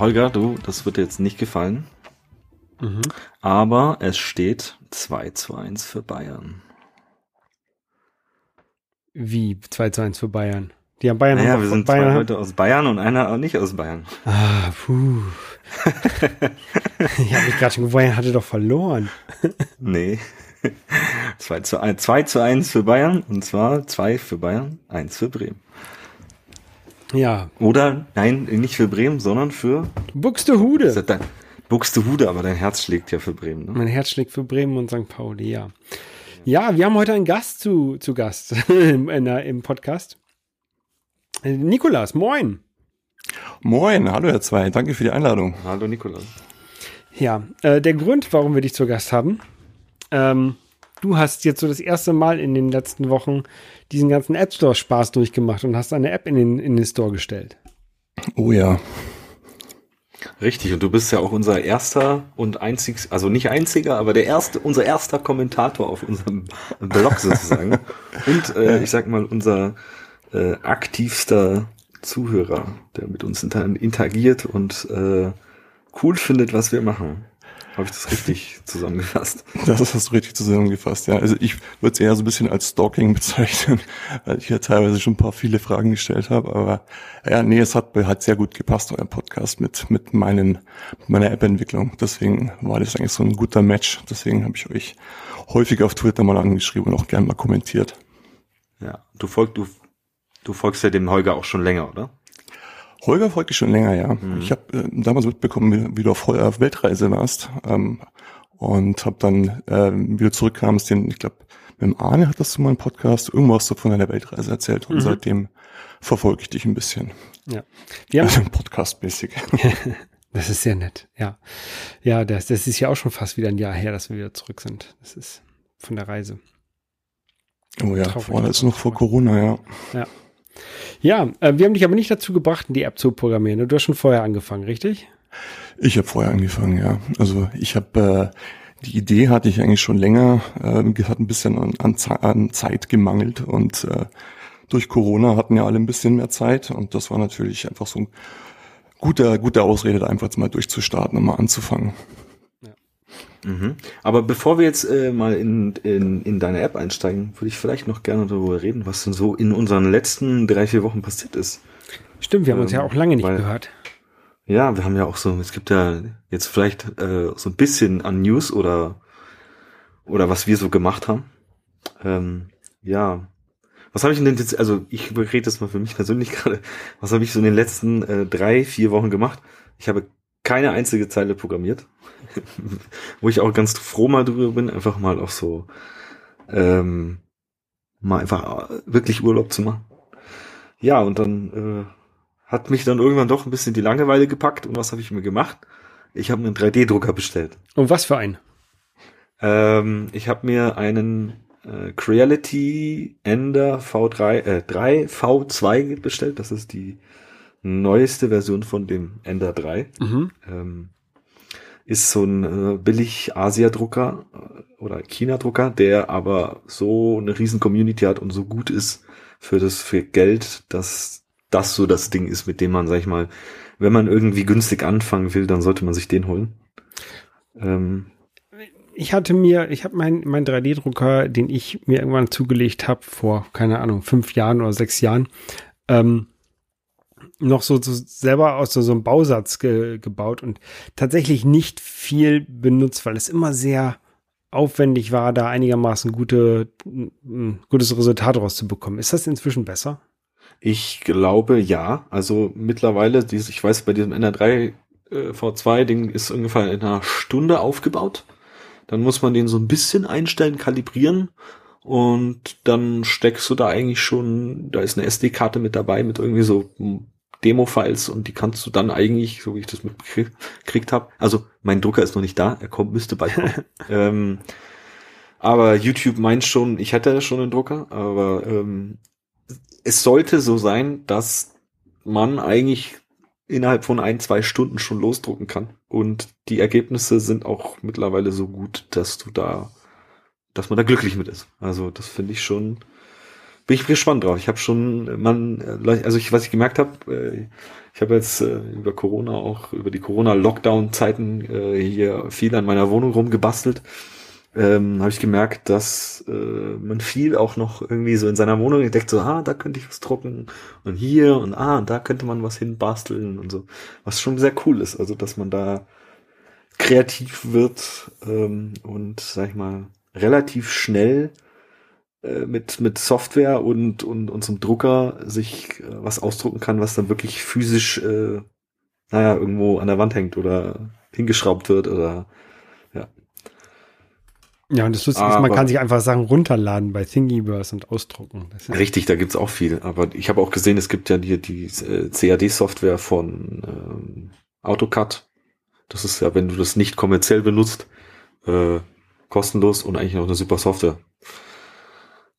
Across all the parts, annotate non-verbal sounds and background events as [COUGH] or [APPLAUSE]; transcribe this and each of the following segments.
Holger, du, das wird dir jetzt nicht gefallen. Mhm. Aber es steht 2 zu 1 für Bayern. Wie 2 zu 1 für Bayern? Die haben Bayern naja, wir sind Bayern zwei Leute aus Bayern und einer auch nicht aus Bayern. Ah, puh. [LAUGHS] ich habe mich gerade schon gewundert, Bayern hatte doch verloren. nee. [LAUGHS] 2 zu 1, 2 zu 1 für Bayern und zwar 2 für Bayern, 1 für Bremen. Ja. Oder, nein, nicht für Bremen, sondern für Buxtehude. Buxtehude, aber dein Herz schlägt ja für Bremen. Ne? Mein Herz schlägt für Bremen und St. Pauli, ja. Ja, wir haben heute einen Gast zu, zu Gast [LAUGHS] im, im Podcast. Nikolas, moin. Moin, hallo Herr Zwei, danke für die Einladung. Hallo Nikolas. Ja, äh, der Grund, warum wir dich zu Gast haben, ähm, du hast jetzt so das erste Mal in den letzten Wochen diesen ganzen App Store Spaß durchgemacht und hast eine App in den, in den Store gestellt. Oh ja. Richtig, und du bist ja auch unser erster und einzig, also nicht einziger, aber der erste, unser erster Kommentator auf unserem Blog sozusagen. [LAUGHS] und äh, ich sag mal, unser äh, aktivster Zuhörer, der mit uns interagiert und äh, cool findet, was wir machen. Habe ich das richtig [LAUGHS] zusammengefasst? Das hast du richtig zusammengefasst, ja. Also ich würde es eher so ein bisschen als Stalking [LAUGHS] bezeichnen, weil ich ja teilweise schon ein paar viele Fragen gestellt habe. Aber ja, nee, es hat, hat sehr gut gepasst, euer Podcast mit, mit meinen, meiner App-Entwicklung. Deswegen war das eigentlich so ein guter Match. Deswegen habe ich euch häufig auf Twitter mal angeschrieben und auch gern mal kommentiert. Ja, du folgst, du, du folgst ja dem Holger auch schon länger, oder? Holger folgt schon länger, ja. Mhm. Ich habe äh, damals mitbekommen, wie, du auf, auf Weltreise warst ähm, und habe dann, äh, wie du zurückkamst, den, ich glaube, mit dem Arne hattest du mal einen Podcast, irgendwas so von deiner Weltreise erzählt und mhm. seitdem verfolge ich dich ein bisschen. Ja. Wir haben also [LAUGHS] Podcast-mäßig. [LAUGHS] das ist sehr nett, ja. Ja, das, das ist ja auch schon fast wieder ein Jahr her, dass wir wieder zurück sind. Das ist von der Reise. Oh ja, vorher ist noch vor Corona, ja. Ja. Ja, äh, wir haben dich aber nicht dazu gebracht, die App zu programmieren. Du hast schon vorher angefangen, richtig? Ich habe vorher angefangen, ja. Also ich habe äh, die Idee hatte ich eigentlich schon länger, äh, hat ein bisschen an, an, an Zeit gemangelt und äh, durch Corona hatten ja alle ein bisschen mehr Zeit und das war natürlich einfach so ein guter, guter Ausrede, da einfach mal durchzustarten und mal anzufangen. Mhm. Aber bevor wir jetzt äh, mal in, in, in deine App einsteigen, würde ich vielleicht noch gerne darüber reden, was denn so in unseren letzten drei, vier Wochen passiert ist. Stimmt, wir haben ähm, uns ja ähm, auch lange nicht weil, gehört. Ja, wir haben ja auch so, es gibt ja jetzt vielleicht äh, so ein bisschen an News oder oder was wir so gemacht haben. Ähm, ja, was habe ich denn jetzt, also ich rede jetzt mal für mich persönlich [LAUGHS] gerade, was habe ich so in den letzten äh, drei, vier Wochen gemacht? Ich habe keine einzige Zeile programmiert. Wo ich auch ganz froh mal drüber bin, einfach mal auch so ähm, mal einfach wirklich Urlaub zu machen. Ja, und dann äh, hat mich dann irgendwann doch ein bisschen die Langeweile gepackt. Und was habe ich mir gemacht? Ich habe mir einen 3D-Drucker bestellt. Und was für einen? Ähm, ich habe mir einen äh, Creality Ender V3 äh, 3 V2 bestellt. Das ist die neueste Version von dem Ender 3. Mhm. Ähm, ist so ein äh, billig Asia-Drucker äh, oder China-Drucker, der aber so eine riesen Community hat und so gut ist für das für Geld, dass das so das Ding ist, mit dem man, sag ich mal, wenn man irgendwie günstig anfangen will, dann sollte man sich den holen. Ähm, ich hatte mir, ich habe meinen mein 3D-Drucker, den ich mir irgendwann zugelegt habe vor, keine Ahnung, fünf Jahren oder sechs Jahren, ähm, noch so, so selber aus so, so einem Bausatz ge, gebaut und tatsächlich nicht viel benutzt, weil es immer sehr aufwendig war, da einigermaßen gute, ein gutes Resultat rauszubekommen. Ist das inzwischen besser? Ich glaube ja. Also mittlerweile, ich weiß, bei diesem NR3 äh, V2-Ding ist ungefähr in einer Stunde aufgebaut. Dann muss man den so ein bisschen einstellen, kalibrieren und dann steckst du da eigentlich schon, da ist eine SD-Karte mit dabei mit irgendwie so Demo-Files und die kannst du dann eigentlich, so wie ich das mitgekriegt habe, also mein Drucker ist noch nicht da, er kommt, müsste bald kommen. [LAUGHS] ähm, aber YouTube meint schon, ich hätte schon einen Drucker, aber ähm, es sollte so sein, dass man eigentlich innerhalb von ein, zwei Stunden schon losdrucken kann. Und die Ergebnisse sind auch mittlerweile so gut, dass du da, dass man da glücklich mit ist. Also das finde ich schon bin ich gespannt drauf. Ich habe schon, man, also ich, was ich gemerkt habe, äh, ich habe jetzt äh, über Corona auch über die Corona-Lockdown-Zeiten äh, hier viel an meiner Wohnung rumgebastelt. Ähm, habe ich gemerkt, dass äh, man viel auch noch irgendwie so in seiner Wohnung entdeckt, so, ah, da könnte ich was drucken und hier und ah, da könnte man was hinbasteln und so, was schon sehr cool ist, also dass man da kreativ wird ähm, und, sag ich mal, relativ schnell äh, mit, mit Software und, und, und zum Drucker sich äh, was ausdrucken kann, was dann wirklich physisch, äh, naja, irgendwo an der Wand hängt oder hingeschraubt wird oder ja. Ja, und das Lustige ist, man kann sich einfach Sachen runterladen bei Thingiverse und ausdrucken. richtig, da gibt's auch viel. Aber ich habe auch gesehen, es gibt ja die, die äh, CAD-Software von ähm, AutoCAD. Das ist ja, wenn du das nicht kommerziell benutzt, äh, kostenlos und eigentlich auch eine super Software.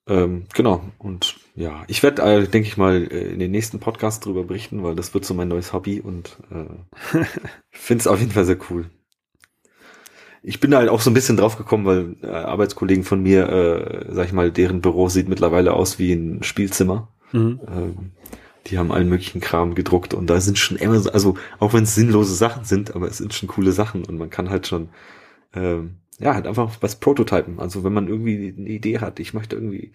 Ähm, genau. Und ja, ich werde, äh, denke ich mal, äh, in den nächsten Podcast drüber berichten, weil das wird so mein neues Hobby und äh, [LAUGHS] finde es auf jeden Fall sehr cool. Ich bin halt auch so ein bisschen drauf gekommen, weil äh, Arbeitskollegen von mir, äh, sag ich mal, deren Büro sieht mittlerweile aus wie ein Spielzimmer. Mhm. Ähm, die haben allen möglichen Kram gedruckt und da sind schon immer, so, also auch wenn es sinnlose Sachen sind, aber es sind schon coole Sachen und man kann halt schon ähm, ja, halt einfach was prototypen. Also wenn man irgendwie eine Idee hat, ich möchte irgendwie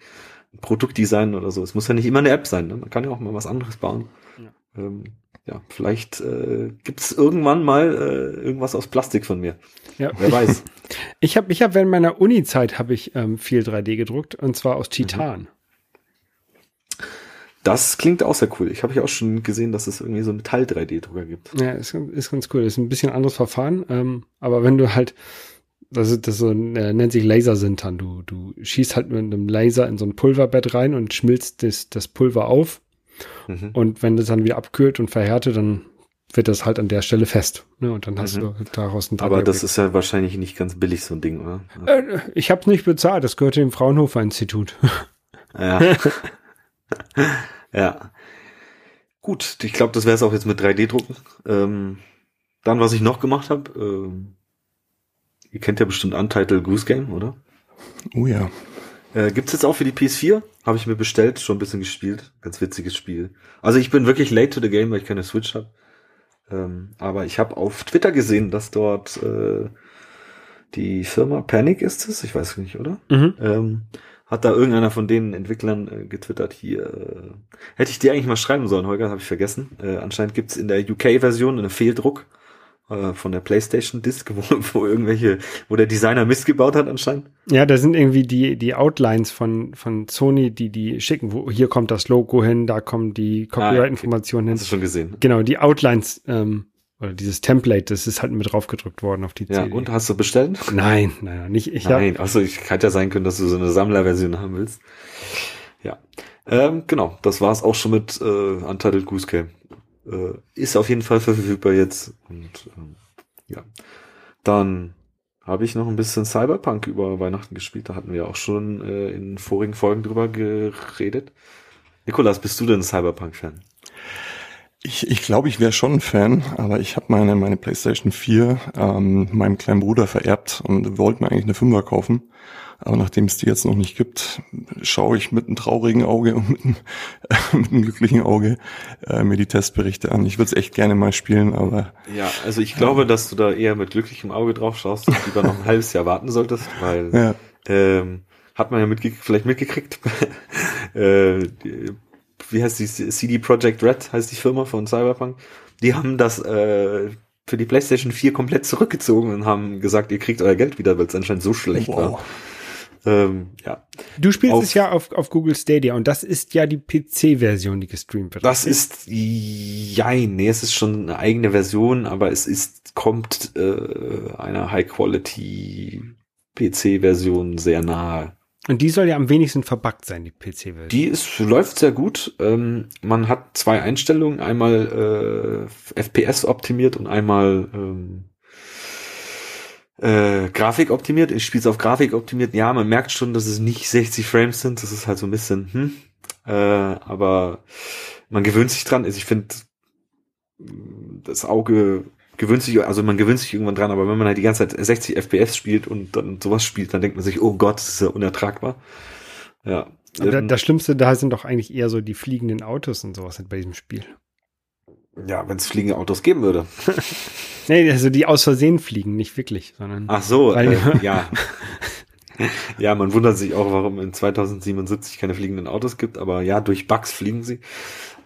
ein Produkt designen oder so. Es muss ja nicht immer eine App sein, ne? man kann ja auch mal was anderes bauen. Ja, ähm, ja vielleicht äh, gibt es irgendwann mal äh, irgendwas aus Plastik von mir. Ja. Wer weiß. [LAUGHS] ich habe ich hab während meiner Uni-Zeit habe ich ähm, viel 3D gedruckt und zwar aus Titan. Mhm. Das klingt auch sehr cool. Ich habe ja auch schon gesehen, dass es irgendwie so einen Metall-3D-Drucker gibt. Ja, ist, ist ganz cool. Ist ein bisschen anderes Verfahren, ähm, aber wenn du halt das, das so, äh, nennt sich Lasersintern. Du, du schießt halt mit einem Laser in so ein Pulverbett rein und schmilzt das, das Pulver auf. Mhm. Und wenn das dann wieder abkühlt und verhärtet, dann wird das halt an der Stelle fest. Ne? Und dann hast mhm. du daraus ein Aber das ist ja wahrscheinlich nicht ganz billig, so ein Ding, oder? Äh, ich habe nicht bezahlt, das gehört dem Fraunhofer Institut. Ja. ja. Gut, ich glaube, das wäre es auch jetzt mit 3D-Drucken. Ähm, dann, was ich noch gemacht habe, ähm, Ihr kennt ja bestimmt Untitled Goose Game, oder? Oh ja. Äh, gibt's jetzt auch für die PS4? Habe ich mir bestellt, schon ein bisschen gespielt. Ganz witziges Spiel. Also ich bin wirklich late to the game, weil ich keine Switch habe. Ähm, aber ich habe auf Twitter gesehen, dass dort äh, die Firma Panic ist es, ich weiß nicht, oder? Mhm. Ähm, hat da irgendeiner von den Entwicklern äh, getwittert hier. Äh, hätte ich dir eigentlich mal schreiben sollen, Holger, habe ich vergessen. Äh, anscheinend gibt's in der UK-Version einen Fehldruck äh, von der PlayStation Disc, [LAUGHS] wo, wo irgendwelche, wo der Designer Mist gebaut hat anscheinend. Ja, da sind irgendwie die die Outlines von von Sony, die die schicken, wo hier kommt das Logo hin, da kommen die Copyright-Informationen ah, okay. hin. Hast du schon gesehen? Genau, die Outlines ähm, oder dieses Template, das ist halt mit draufgedrückt worden auf die CD. Ja, und hast du bestellt? Nein, naja, nicht ich. Nein, hab, also ich hätte ja sein können, dass du so eine Sammlerversion haben willst. Ja, ähm, genau, das war's auch schon mit äh, Untitled Goose Game äh, ist auf jeden Fall verfügbar jetzt. Und ähm, ja, dann habe ich noch ein bisschen Cyberpunk über Weihnachten gespielt. Da hatten wir auch schon äh, in vorigen Folgen drüber geredet. Nikolas, bist du denn Cyberpunk-Fan? Ich, ich glaube, ich wäre schon ein Fan, aber ich habe meine, meine PlayStation 4 ähm, meinem kleinen Bruder vererbt und wollte mir eigentlich eine Fünfer kaufen. Aber nachdem es die jetzt noch nicht gibt, schaue ich mit einem traurigen Auge und mit einem, äh, [LAUGHS] mit einem glücklichen Auge äh, mir die Testberichte an. Ich würde es echt gerne mal spielen, aber. Ja, also ich glaube, äh, dass du da eher mit glücklichem Auge drauf schaust und lieber noch ein halbes Jahr warten solltest, weil ja. ähm, hat man ja mitge vielleicht mitgekriegt. [LAUGHS] äh, wie heißt die? CD Projekt Red heißt die Firma von Cyberpunk. Die haben das äh, für die PlayStation 4 komplett zurückgezogen und haben gesagt, ihr kriegt euer Geld wieder, weil es anscheinend so schlecht wow. war. Ähm, ja. Du spielst auf, es ja auf, auf Google Stadia und das ist ja die PC-Version, die gestreamt wird. Das ist, ja, nee, es ist schon eine eigene Version, aber es ist, kommt äh, einer High-Quality PC-Version sehr nahe. Und die soll ja am wenigsten verbuggt sein, die PC-Version. Die ist, läuft sehr gut. Ähm, man hat zwei Einstellungen, einmal äh, FPS optimiert und einmal ähm, äh, Grafik optimiert. Ich spiele es auf Grafik optimiert. Ja, man merkt schon, dass es nicht 60 Frames sind. Das ist halt so ein bisschen, hm. Äh, aber man gewöhnt sich dran. Also ich finde, das Auge gewöhnt sich, also man gewöhnt sich irgendwann dran, aber wenn man halt die ganze Zeit 60 FPS spielt und dann sowas spielt, dann denkt man sich, oh Gott, das ist ja unertragbar. Ja. ähm, das Schlimmste da sind doch eigentlich eher so die fliegenden Autos und sowas bei diesem Spiel. Ja, wenn es fliegende Autos geben würde. [LAUGHS] nee, also die aus Versehen fliegen, nicht wirklich, sondern. Ach so, äh, ja. [LAUGHS] ja, man wundert sich auch, warum in 2077 keine fliegenden Autos gibt, aber ja, durch Bugs fliegen sie.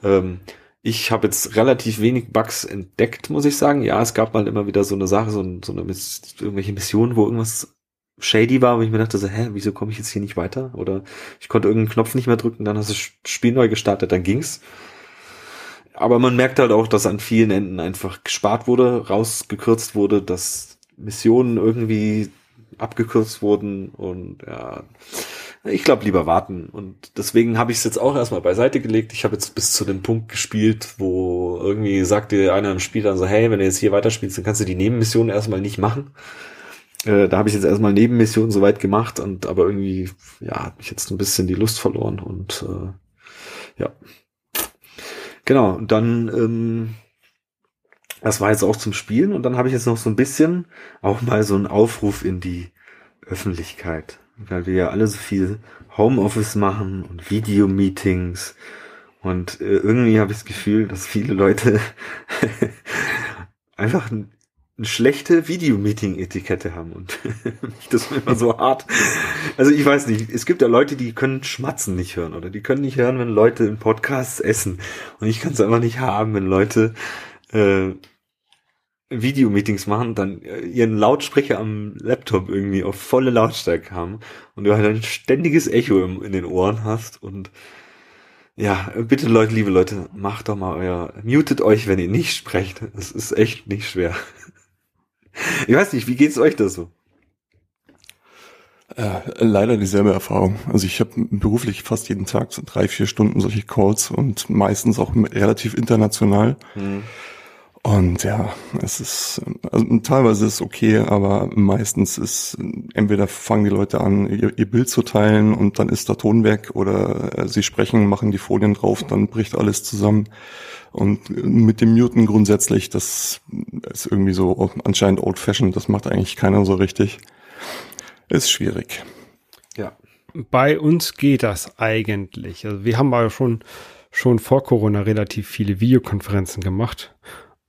Ähm, ich habe jetzt relativ wenig Bugs entdeckt, muss ich sagen. Ja, es gab mal immer wieder so eine Sache, so, so eine irgendwelche Missionen, wo irgendwas shady war, wo ich mir dachte so, hä, wieso komme ich jetzt hier nicht weiter? Oder ich konnte irgendeinen Knopf nicht mehr drücken, dann hast du das Spiel neu gestartet, dann ging's. Aber man merkt halt auch, dass an vielen Enden einfach gespart wurde, rausgekürzt wurde, dass Missionen irgendwie abgekürzt wurden und ja, ich glaube lieber warten. Und deswegen habe ich es jetzt auch erstmal beiseite gelegt. Ich habe jetzt bis zu dem Punkt gespielt, wo irgendwie sagte einer im Spiel dann so, hey, wenn du jetzt hier weiterspielst, dann kannst du die Nebenmissionen erstmal nicht machen. Äh, da habe ich jetzt erstmal Nebenmissionen soweit gemacht und aber irgendwie, ja, hat mich jetzt ein bisschen die Lust verloren und äh, ja. Genau, dann, ähm, das war jetzt auch zum Spielen und dann habe ich jetzt noch so ein bisschen auch mal so einen Aufruf in die Öffentlichkeit, weil wir ja alle so viel Homeoffice machen und Videomeetings und äh, irgendwie habe ich das Gefühl, dass viele Leute [LAUGHS] einfach eine schlechte Videomeeting-Etikette haben und [LAUGHS] das immer so hart. Also ich weiß nicht, es gibt ja Leute, die können Schmatzen nicht hören oder die können nicht hören, wenn Leute in Podcasts essen und ich kann es einfach nicht haben, wenn Leute äh, Videomeetings machen, dann äh, ihren Lautsprecher am Laptop irgendwie auf volle Lautstärke haben und du halt ein ständiges Echo im, in den Ohren hast und ja, bitte Leute, liebe Leute, macht doch mal euer, mutet euch, wenn ihr nicht sprecht. Es ist echt nicht schwer. Ich weiß nicht, wie geht's euch da so? Äh, leider dieselbe Erfahrung. Also ich habe beruflich fast jeden Tag so drei, vier Stunden solche Calls und meistens auch relativ international. Hm. Und ja, es ist, also teilweise ist es okay, aber meistens ist, entweder fangen die Leute an, ihr, ihr, Bild zu teilen und dann ist der Ton weg oder äh, sie sprechen, machen die Folien drauf, dann bricht alles zusammen. Und mit dem Muten grundsätzlich, das ist irgendwie so anscheinend old fashioned, das macht eigentlich keiner so richtig. Ist schwierig. Ja. Bei uns geht das eigentlich. Also wir haben aber schon, schon vor Corona relativ viele Videokonferenzen gemacht.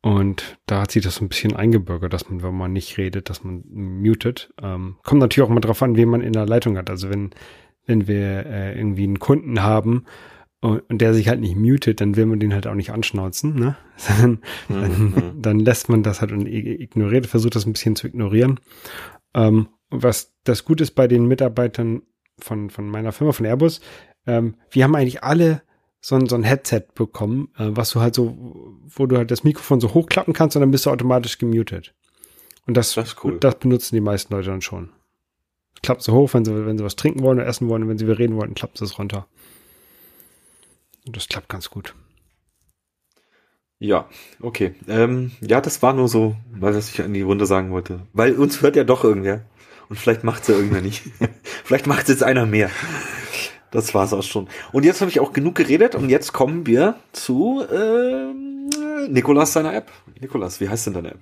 Und da hat sich das so ein bisschen eingebürgert, dass man, wenn man nicht redet, dass man mutet. Ähm, kommt natürlich auch mal drauf an, wen man in der Leitung hat. Also wenn, wenn wir äh, irgendwie einen Kunden haben, und der sich halt nicht mutet, dann will man den halt auch nicht anschnauzen, ne? [LAUGHS] dann, mhm. [LAUGHS] dann lässt man das halt und ignoriert, versucht das ein bisschen zu ignorieren. Ähm, was das Gute ist bei den Mitarbeitern von, von meiner Firma, von Airbus, ähm, wir haben eigentlich alle so ein, so ein Headset bekommen, äh, was du halt so, wo du halt das Mikrofon so hochklappen kannst und dann bist du automatisch gemutet. Und das, das, cool. das benutzen die meisten Leute dann schon. Klappt so hoch, wenn sie, wenn sie was trinken wollen oder essen wollen, und wenn sie reden wollen, klappt es runter. Und das klappt ganz gut. Ja, okay. Ähm, ja, das war nur so, weil was ich an die Runde sagen wollte. Weil uns hört ja doch irgendwer. Und vielleicht macht's ja irgendwer nicht. [LAUGHS] vielleicht macht's jetzt einer mehr. Das war's auch schon. Und jetzt habe ich auch genug geredet und jetzt kommen wir zu äh, Nikolas seiner App. Nikolas, wie heißt denn deine App?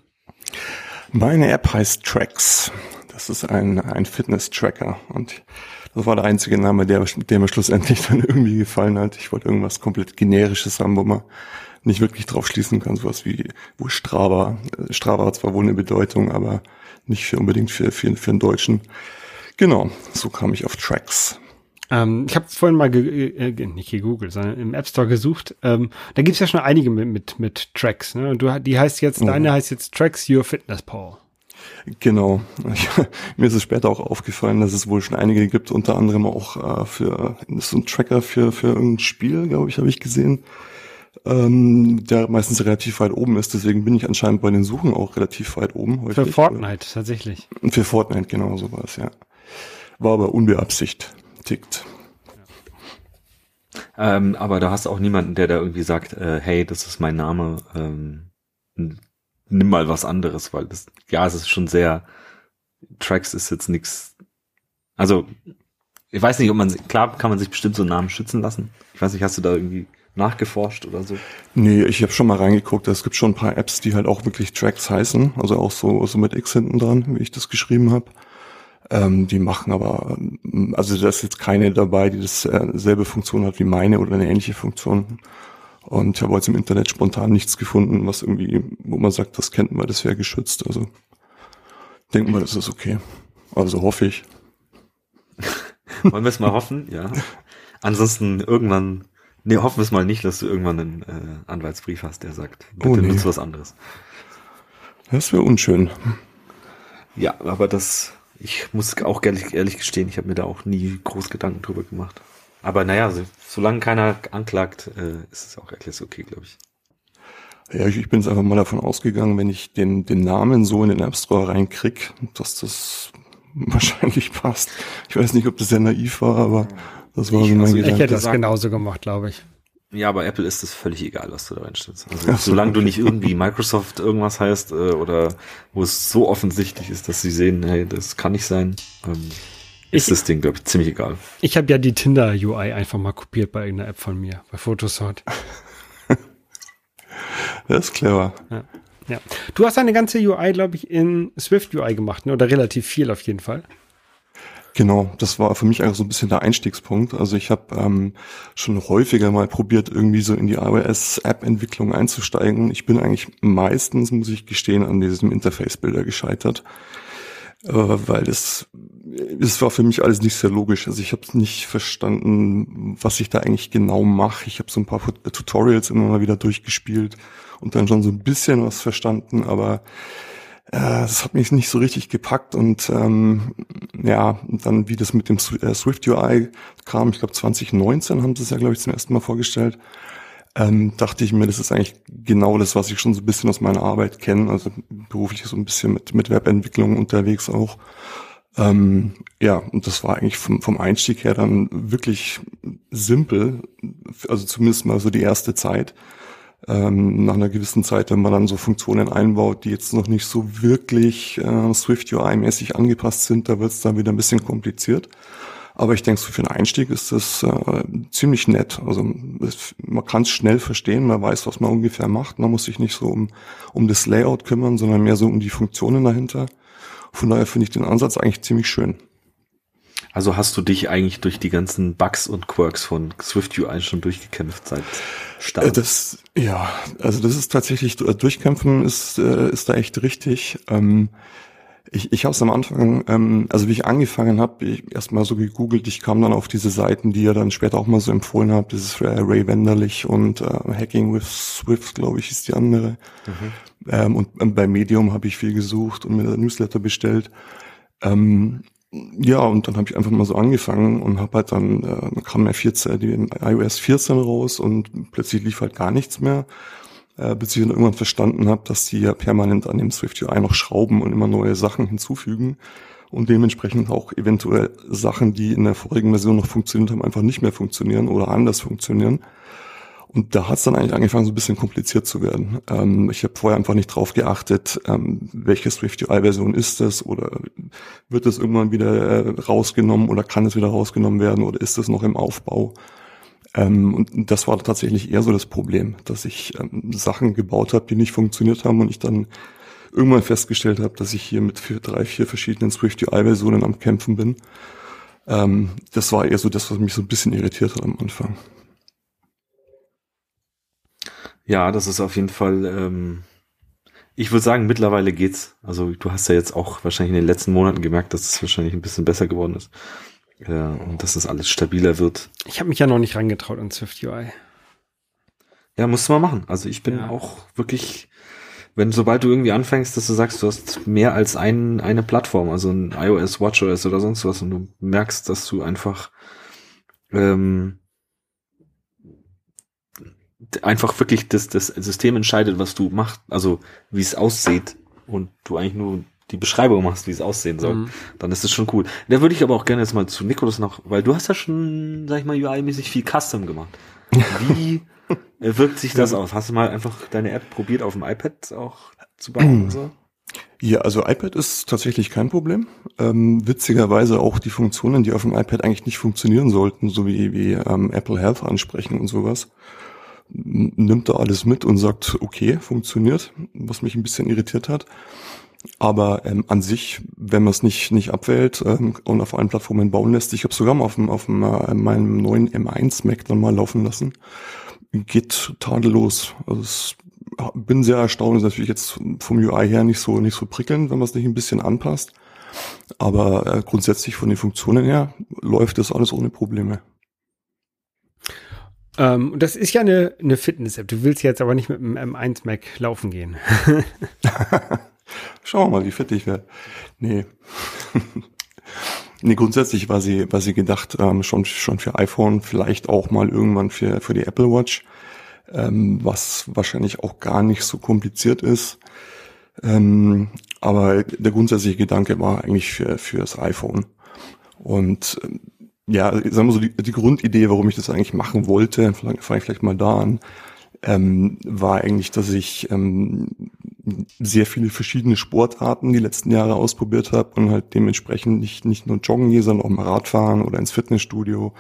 Meine App heißt Tracks. Das ist ein, ein Fitness-Tracker und das war der einzige Name, der, der mir schlussendlich [LAUGHS] dann irgendwie gefallen hat. Ich wollte irgendwas komplett generisches haben, wo man nicht wirklich drauf schließen kann, sowas wie, wo Strava, äh, Strava hat zwar wohl eine Bedeutung, aber nicht für unbedingt für, für, für einen Deutschen. Genau, so kam ich auf Tracks. Ähm, ich habe vorhin mal ge äh, nicht gegoogelt, sondern im App Store gesucht. Ähm, da gibt's ja schon einige mit, mit, mit Tracks. Ne? Und du, die heißt jetzt, oh. deine heißt jetzt Tracks Your Fitness Power. Genau. Ich, [LAUGHS] mir ist es später auch aufgefallen, dass es wohl schon einige gibt, unter anderem auch äh, für so ein Tracker für für irgendein Spiel, glaube ich, habe ich gesehen, ähm, der meistens relativ weit oben ist. Deswegen bin ich anscheinend bei den Suchen auch relativ weit oben. Häufig. Für Fortnite tatsächlich. Für Fortnite genau sowas, ja. War aber unbeabsichtigt. Ähm, aber da hast du auch niemanden, der da irgendwie sagt, äh, hey, das ist mein Name. Ähm, nimm mal was anderes, weil das, ja, es ist schon sehr, Tracks ist jetzt nix, also, ich weiß nicht, ob man, klar kann man sich bestimmt so einen Namen schützen lassen. Ich weiß nicht, hast du da irgendwie nachgeforscht oder so? Nee, ich habe schon mal reingeguckt, es gibt schon ein paar Apps, die halt auch wirklich Tracks heißen, also auch so, so mit X hinten dran, wie ich das geschrieben habe. Ähm, die machen aber, ähm, also da ist jetzt keine dabei, die dasselbe äh, Funktion hat wie meine oder eine ähnliche Funktion. Und ich habe jetzt im Internet spontan nichts gefunden, was irgendwie, wo man sagt, das kennt man, das wäre geschützt. Also denken wir, das ist okay. Also hoffe ich. [LAUGHS] Wollen wir es mal hoffen, ja. Ansonsten irgendwann, nee, hoffen wir es mal nicht, dass du irgendwann einen äh, Anwaltsbrief hast, der sagt, bitte oh, nee. nutzt was anderes. Das wäre unschön. Ja, aber das, ich muss auch ehrlich, ehrlich gestehen, ich habe mir da auch nie groß Gedanken drüber gemacht. Aber naja, so, solange keiner anklagt, äh, ist es auch erklärt okay, glaube ich. Ja, ich, ich bin jetzt einfach mal davon ausgegangen, wenn ich den, den Namen so in den App Store reinkrieg, dass das [LAUGHS] wahrscheinlich passt. Ich weiß nicht, ob das sehr naiv war, aber das war ich, so mein also Gedanke. Ich hätte das genauso gemacht, glaube ich. Ja, aber Apple ist es völlig egal, was du da reinstellst. Also, so, solange du nicht irgendwie Microsoft irgendwas heißt äh, oder wo es so offensichtlich ist, dass sie sehen, hey, das kann nicht sein, ähm, ist ich, das Ding, glaube ich, ziemlich egal. Ich habe ja die Tinder-UI einfach mal kopiert bei irgendeiner App von mir, bei Photosort. [LAUGHS] das ist clever. Ja. ja. Du hast eine ganze UI, glaube ich, in Swift UI gemacht, ne? oder relativ viel auf jeden Fall. Genau, das war für mich eigentlich so ein bisschen der Einstiegspunkt. Also ich habe ähm, schon häufiger mal probiert, irgendwie so in die iOS-App-Entwicklung einzusteigen. Ich bin eigentlich meistens, muss ich gestehen, an diesem Interface-Bilder gescheitert, äh, weil das, das war für mich alles nicht sehr logisch. Also ich habe nicht verstanden, was ich da eigentlich genau mache. Ich habe so ein paar Tutorials immer mal wieder durchgespielt und dann schon so ein bisschen was verstanden, aber das hat mich nicht so richtig gepackt und ähm, ja, dann wie das mit dem äh, Swift UI kam, ich glaube 2019 haben sie es ja, glaube ich, zum ersten Mal vorgestellt, ähm, dachte ich mir, das ist eigentlich genau das, was ich schon so ein bisschen aus meiner Arbeit kenne, also beruflich so ein bisschen mit, mit Webentwicklung unterwegs auch. Ähm, ja, und das war eigentlich vom, vom Einstieg her dann wirklich simpel, also zumindest mal so die erste Zeit ähm, nach einer gewissen Zeit, wenn man dann so Funktionen einbaut, die jetzt noch nicht so wirklich äh, Swift UI-mäßig angepasst sind, da wird es dann wieder ein bisschen kompliziert. Aber ich denke, so für einen Einstieg ist das äh, ziemlich nett. Also es, man kann es schnell verstehen, man weiß, was man ungefähr macht. Man muss sich nicht so um, um das Layout kümmern, sondern mehr so um die Funktionen dahinter. Von daher finde ich den Ansatz eigentlich ziemlich schön. Also hast du dich eigentlich durch die ganzen Bugs und Quirks von Swift UI schon durchgekämpft seit Start? Äh, das, ja, also das ist tatsächlich, äh, durchkämpfen ist, äh, ist da echt richtig. Ähm, ich, ich habe es am Anfang, ähm, also wie ich angefangen habe, ich erstmal so gegoogelt, ich kam dann auf diese Seiten, die ihr dann später auch mal so empfohlen habt, das ist Ray Wenderlich und äh, Hacking with Swift, glaube ich, ist die andere. Mhm. Ähm, und ähm, bei Medium habe ich viel gesucht und mir Newsletter bestellt. Ähm, ja, und dann habe ich einfach mal so angefangen und habe halt dann, äh, kam ja 14, die iOS 14 raus und plötzlich lief halt gar nichts mehr, äh, bis ich dann irgendwann verstanden habe, dass die ja permanent an dem Swift UI noch schrauben und immer neue Sachen hinzufügen und dementsprechend auch eventuell Sachen, die in der vorigen Version noch funktioniert haben, einfach nicht mehr funktionieren oder anders funktionieren. Und da hat es dann eigentlich angefangen, so ein bisschen kompliziert zu werden. Ähm, ich habe vorher einfach nicht drauf geachtet, ähm, welche Swift UI-Version ist es oder wird es irgendwann wieder äh, rausgenommen oder kann es wieder rausgenommen werden oder ist es noch im Aufbau? Ähm, und das war tatsächlich eher so das Problem, dass ich ähm, Sachen gebaut habe, die nicht funktioniert haben und ich dann irgendwann festgestellt habe, dass ich hier mit vier, drei, vier verschiedenen Swift UI-Versionen am Kämpfen bin. Ähm, das war eher so das, was mich so ein bisschen irritiert hat am Anfang. Ja, das ist auf jeden Fall, ähm, ich würde sagen, mittlerweile geht's. Also du hast ja jetzt auch wahrscheinlich in den letzten Monaten gemerkt, dass es wahrscheinlich ein bisschen besser geworden ist. Äh, und dass es alles stabiler wird. Ich habe mich ja noch nicht rangetraut an Swift UI. Ja, musst du mal machen. Also ich bin ja. auch wirklich, wenn sobald du irgendwie anfängst, dass du sagst, du hast mehr als ein, eine Plattform, also ein iOS, WatchOS oder sonst was, und du merkst, dass du einfach ähm, einfach wirklich das, das System entscheidet, was du machst, also wie es aussieht und du eigentlich nur die Beschreibung machst, wie es aussehen soll, mhm. dann ist es schon cool. Da würde ich aber auch gerne jetzt mal zu Nikolas noch, weil du hast ja schon, sag ich mal, UI-mäßig viel Custom gemacht. Wie [LAUGHS] wirkt sich das aus? Hast du mal einfach deine App probiert, auf dem iPad auch zu bauen und so? Ja, also iPad ist tatsächlich kein Problem. Ähm, witzigerweise auch die Funktionen, die auf dem iPad eigentlich nicht funktionieren sollten, so wie, wie ähm, Apple Health ansprechen und sowas nimmt da alles mit und sagt, okay, funktioniert, was mich ein bisschen irritiert hat. Aber ähm, an sich, wenn man es nicht nicht abwählt ähm, und auf allen Plattformen bauen lässt, ich habe sogar mal auf dem auf dem, äh, meinem neuen M1 Mac dann mal laufen lassen, geht tadellos. Also es, bin sehr erstaunt, ist natürlich jetzt vom UI her nicht so nicht so prickelnd, wenn man es nicht ein bisschen anpasst. Aber äh, grundsätzlich von den Funktionen her läuft das alles ohne Probleme. Ähm, das ist ja eine, eine Fitness-App. Du willst jetzt aber nicht mit dem M1 Mac laufen gehen. [LAUGHS] Schauen wir mal, wie fit ich werde. Nee. [LAUGHS] nee, grundsätzlich war sie, war sie gedacht, ähm, schon, schon für iPhone, vielleicht auch mal irgendwann für, für die Apple Watch, ähm, was wahrscheinlich auch gar nicht so kompliziert ist. Ähm, aber der grundsätzliche Gedanke war eigentlich für, für das iPhone. Und ähm, ja, sagen wir so, die, die Grundidee, warum ich das eigentlich machen wollte, fange ich vielleicht mal da an, ähm, war eigentlich, dass ich ähm, sehr viele verschiedene Sportarten die letzten Jahre ausprobiert habe und halt dementsprechend nicht, nicht nur joggen gehe, sondern auch mal Radfahren oder ins Fitnessstudio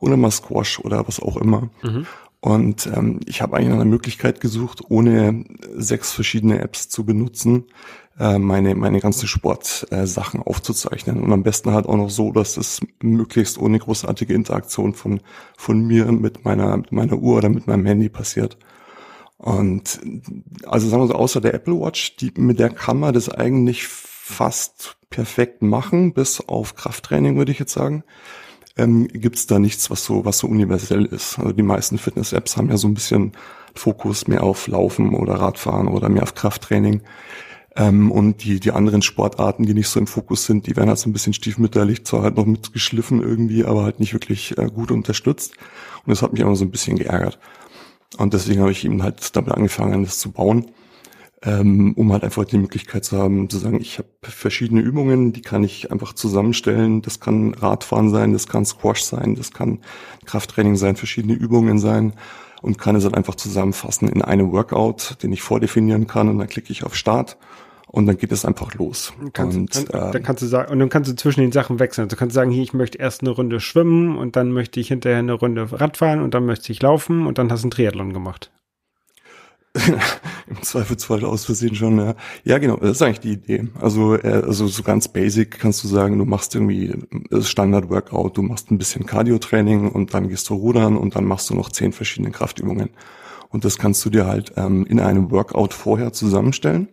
oder mal Squash oder was auch immer. Mhm. Und ähm, ich habe eigentlich eine Möglichkeit gesucht, ohne sechs verschiedene Apps zu benutzen, äh, meine, meine ganzen Sportsachen äh, aufzuzeichnen. Und am besten halt auch noch so, dass es möglichst ohne großartige Interaktion von, von mir mit meiner, mit meiner Uhr oder mit meinem Handy passiert. Und also sagen wir so, außer der Apple Watch, die, mit der kann man das eigentlich fast perfekt machen, bis auf Krafttraining, würde ich jetzt sagen. Ähm, Gibt es da nichts, was so, was so universell ist. Also die meisten Fitness-Apps haben ja so ein bisschen Fokus mehr auf Laufen oder Radfahren oder mehr auf Krafttraining. Ähm, und die, die anderen Sportarten, die nicht so im Fokus sind, die werden halt so ein bisschen stiefmütterlich, zwar halt noch mitgeschliffen irgendwie, aber halt nicht wirklich äh, gut unterstützt. Und das hat mich immer so ein bisschen geärgert. Und deswegen habe ich eben halt damit angefangen, das zu bauen, ähm, um halt einfach die Möglichkeit zu haben, zu sagen, ich habe verschiedene Übungen, die kann ich einfach zusammenstellen. Das kann Radfahren sein, das kann Squash sein, das kann Krafttraining sein, verschiedene Übungen sein und kann es halt einfach zusammenfassen in einem Workout, den ich vordefinieren kann und dann klicke ich auf Start und dann geht es einfach los. Kannst, und, dann, äh, dann, kannst du sagen, und dann kannst du zwischen den Sachen wechseln. Also du kannst sagen, hier, ich möchte erst eine Runde schwimmen und dann möchte ich hinterher eine Runde Radfahren und dann möchte ich laufen und dann hast du einen Triathlon gemacht. [LAUGHS] Im Zweifelsfall aus Versehen schon, ja. Ja, genau, das ist eigentlich die Idee. Also, äh, also so ganz basic kannst du sagen, du machst irgendwie das Standard-Workout, du machst ein bisschen Cardio-Training und dann gehst du rudern und dann machst du noch zehn verschiedene Kraftübungen. Und das kannst du dir halt ähm, in einem Workout vorher zusammenstellen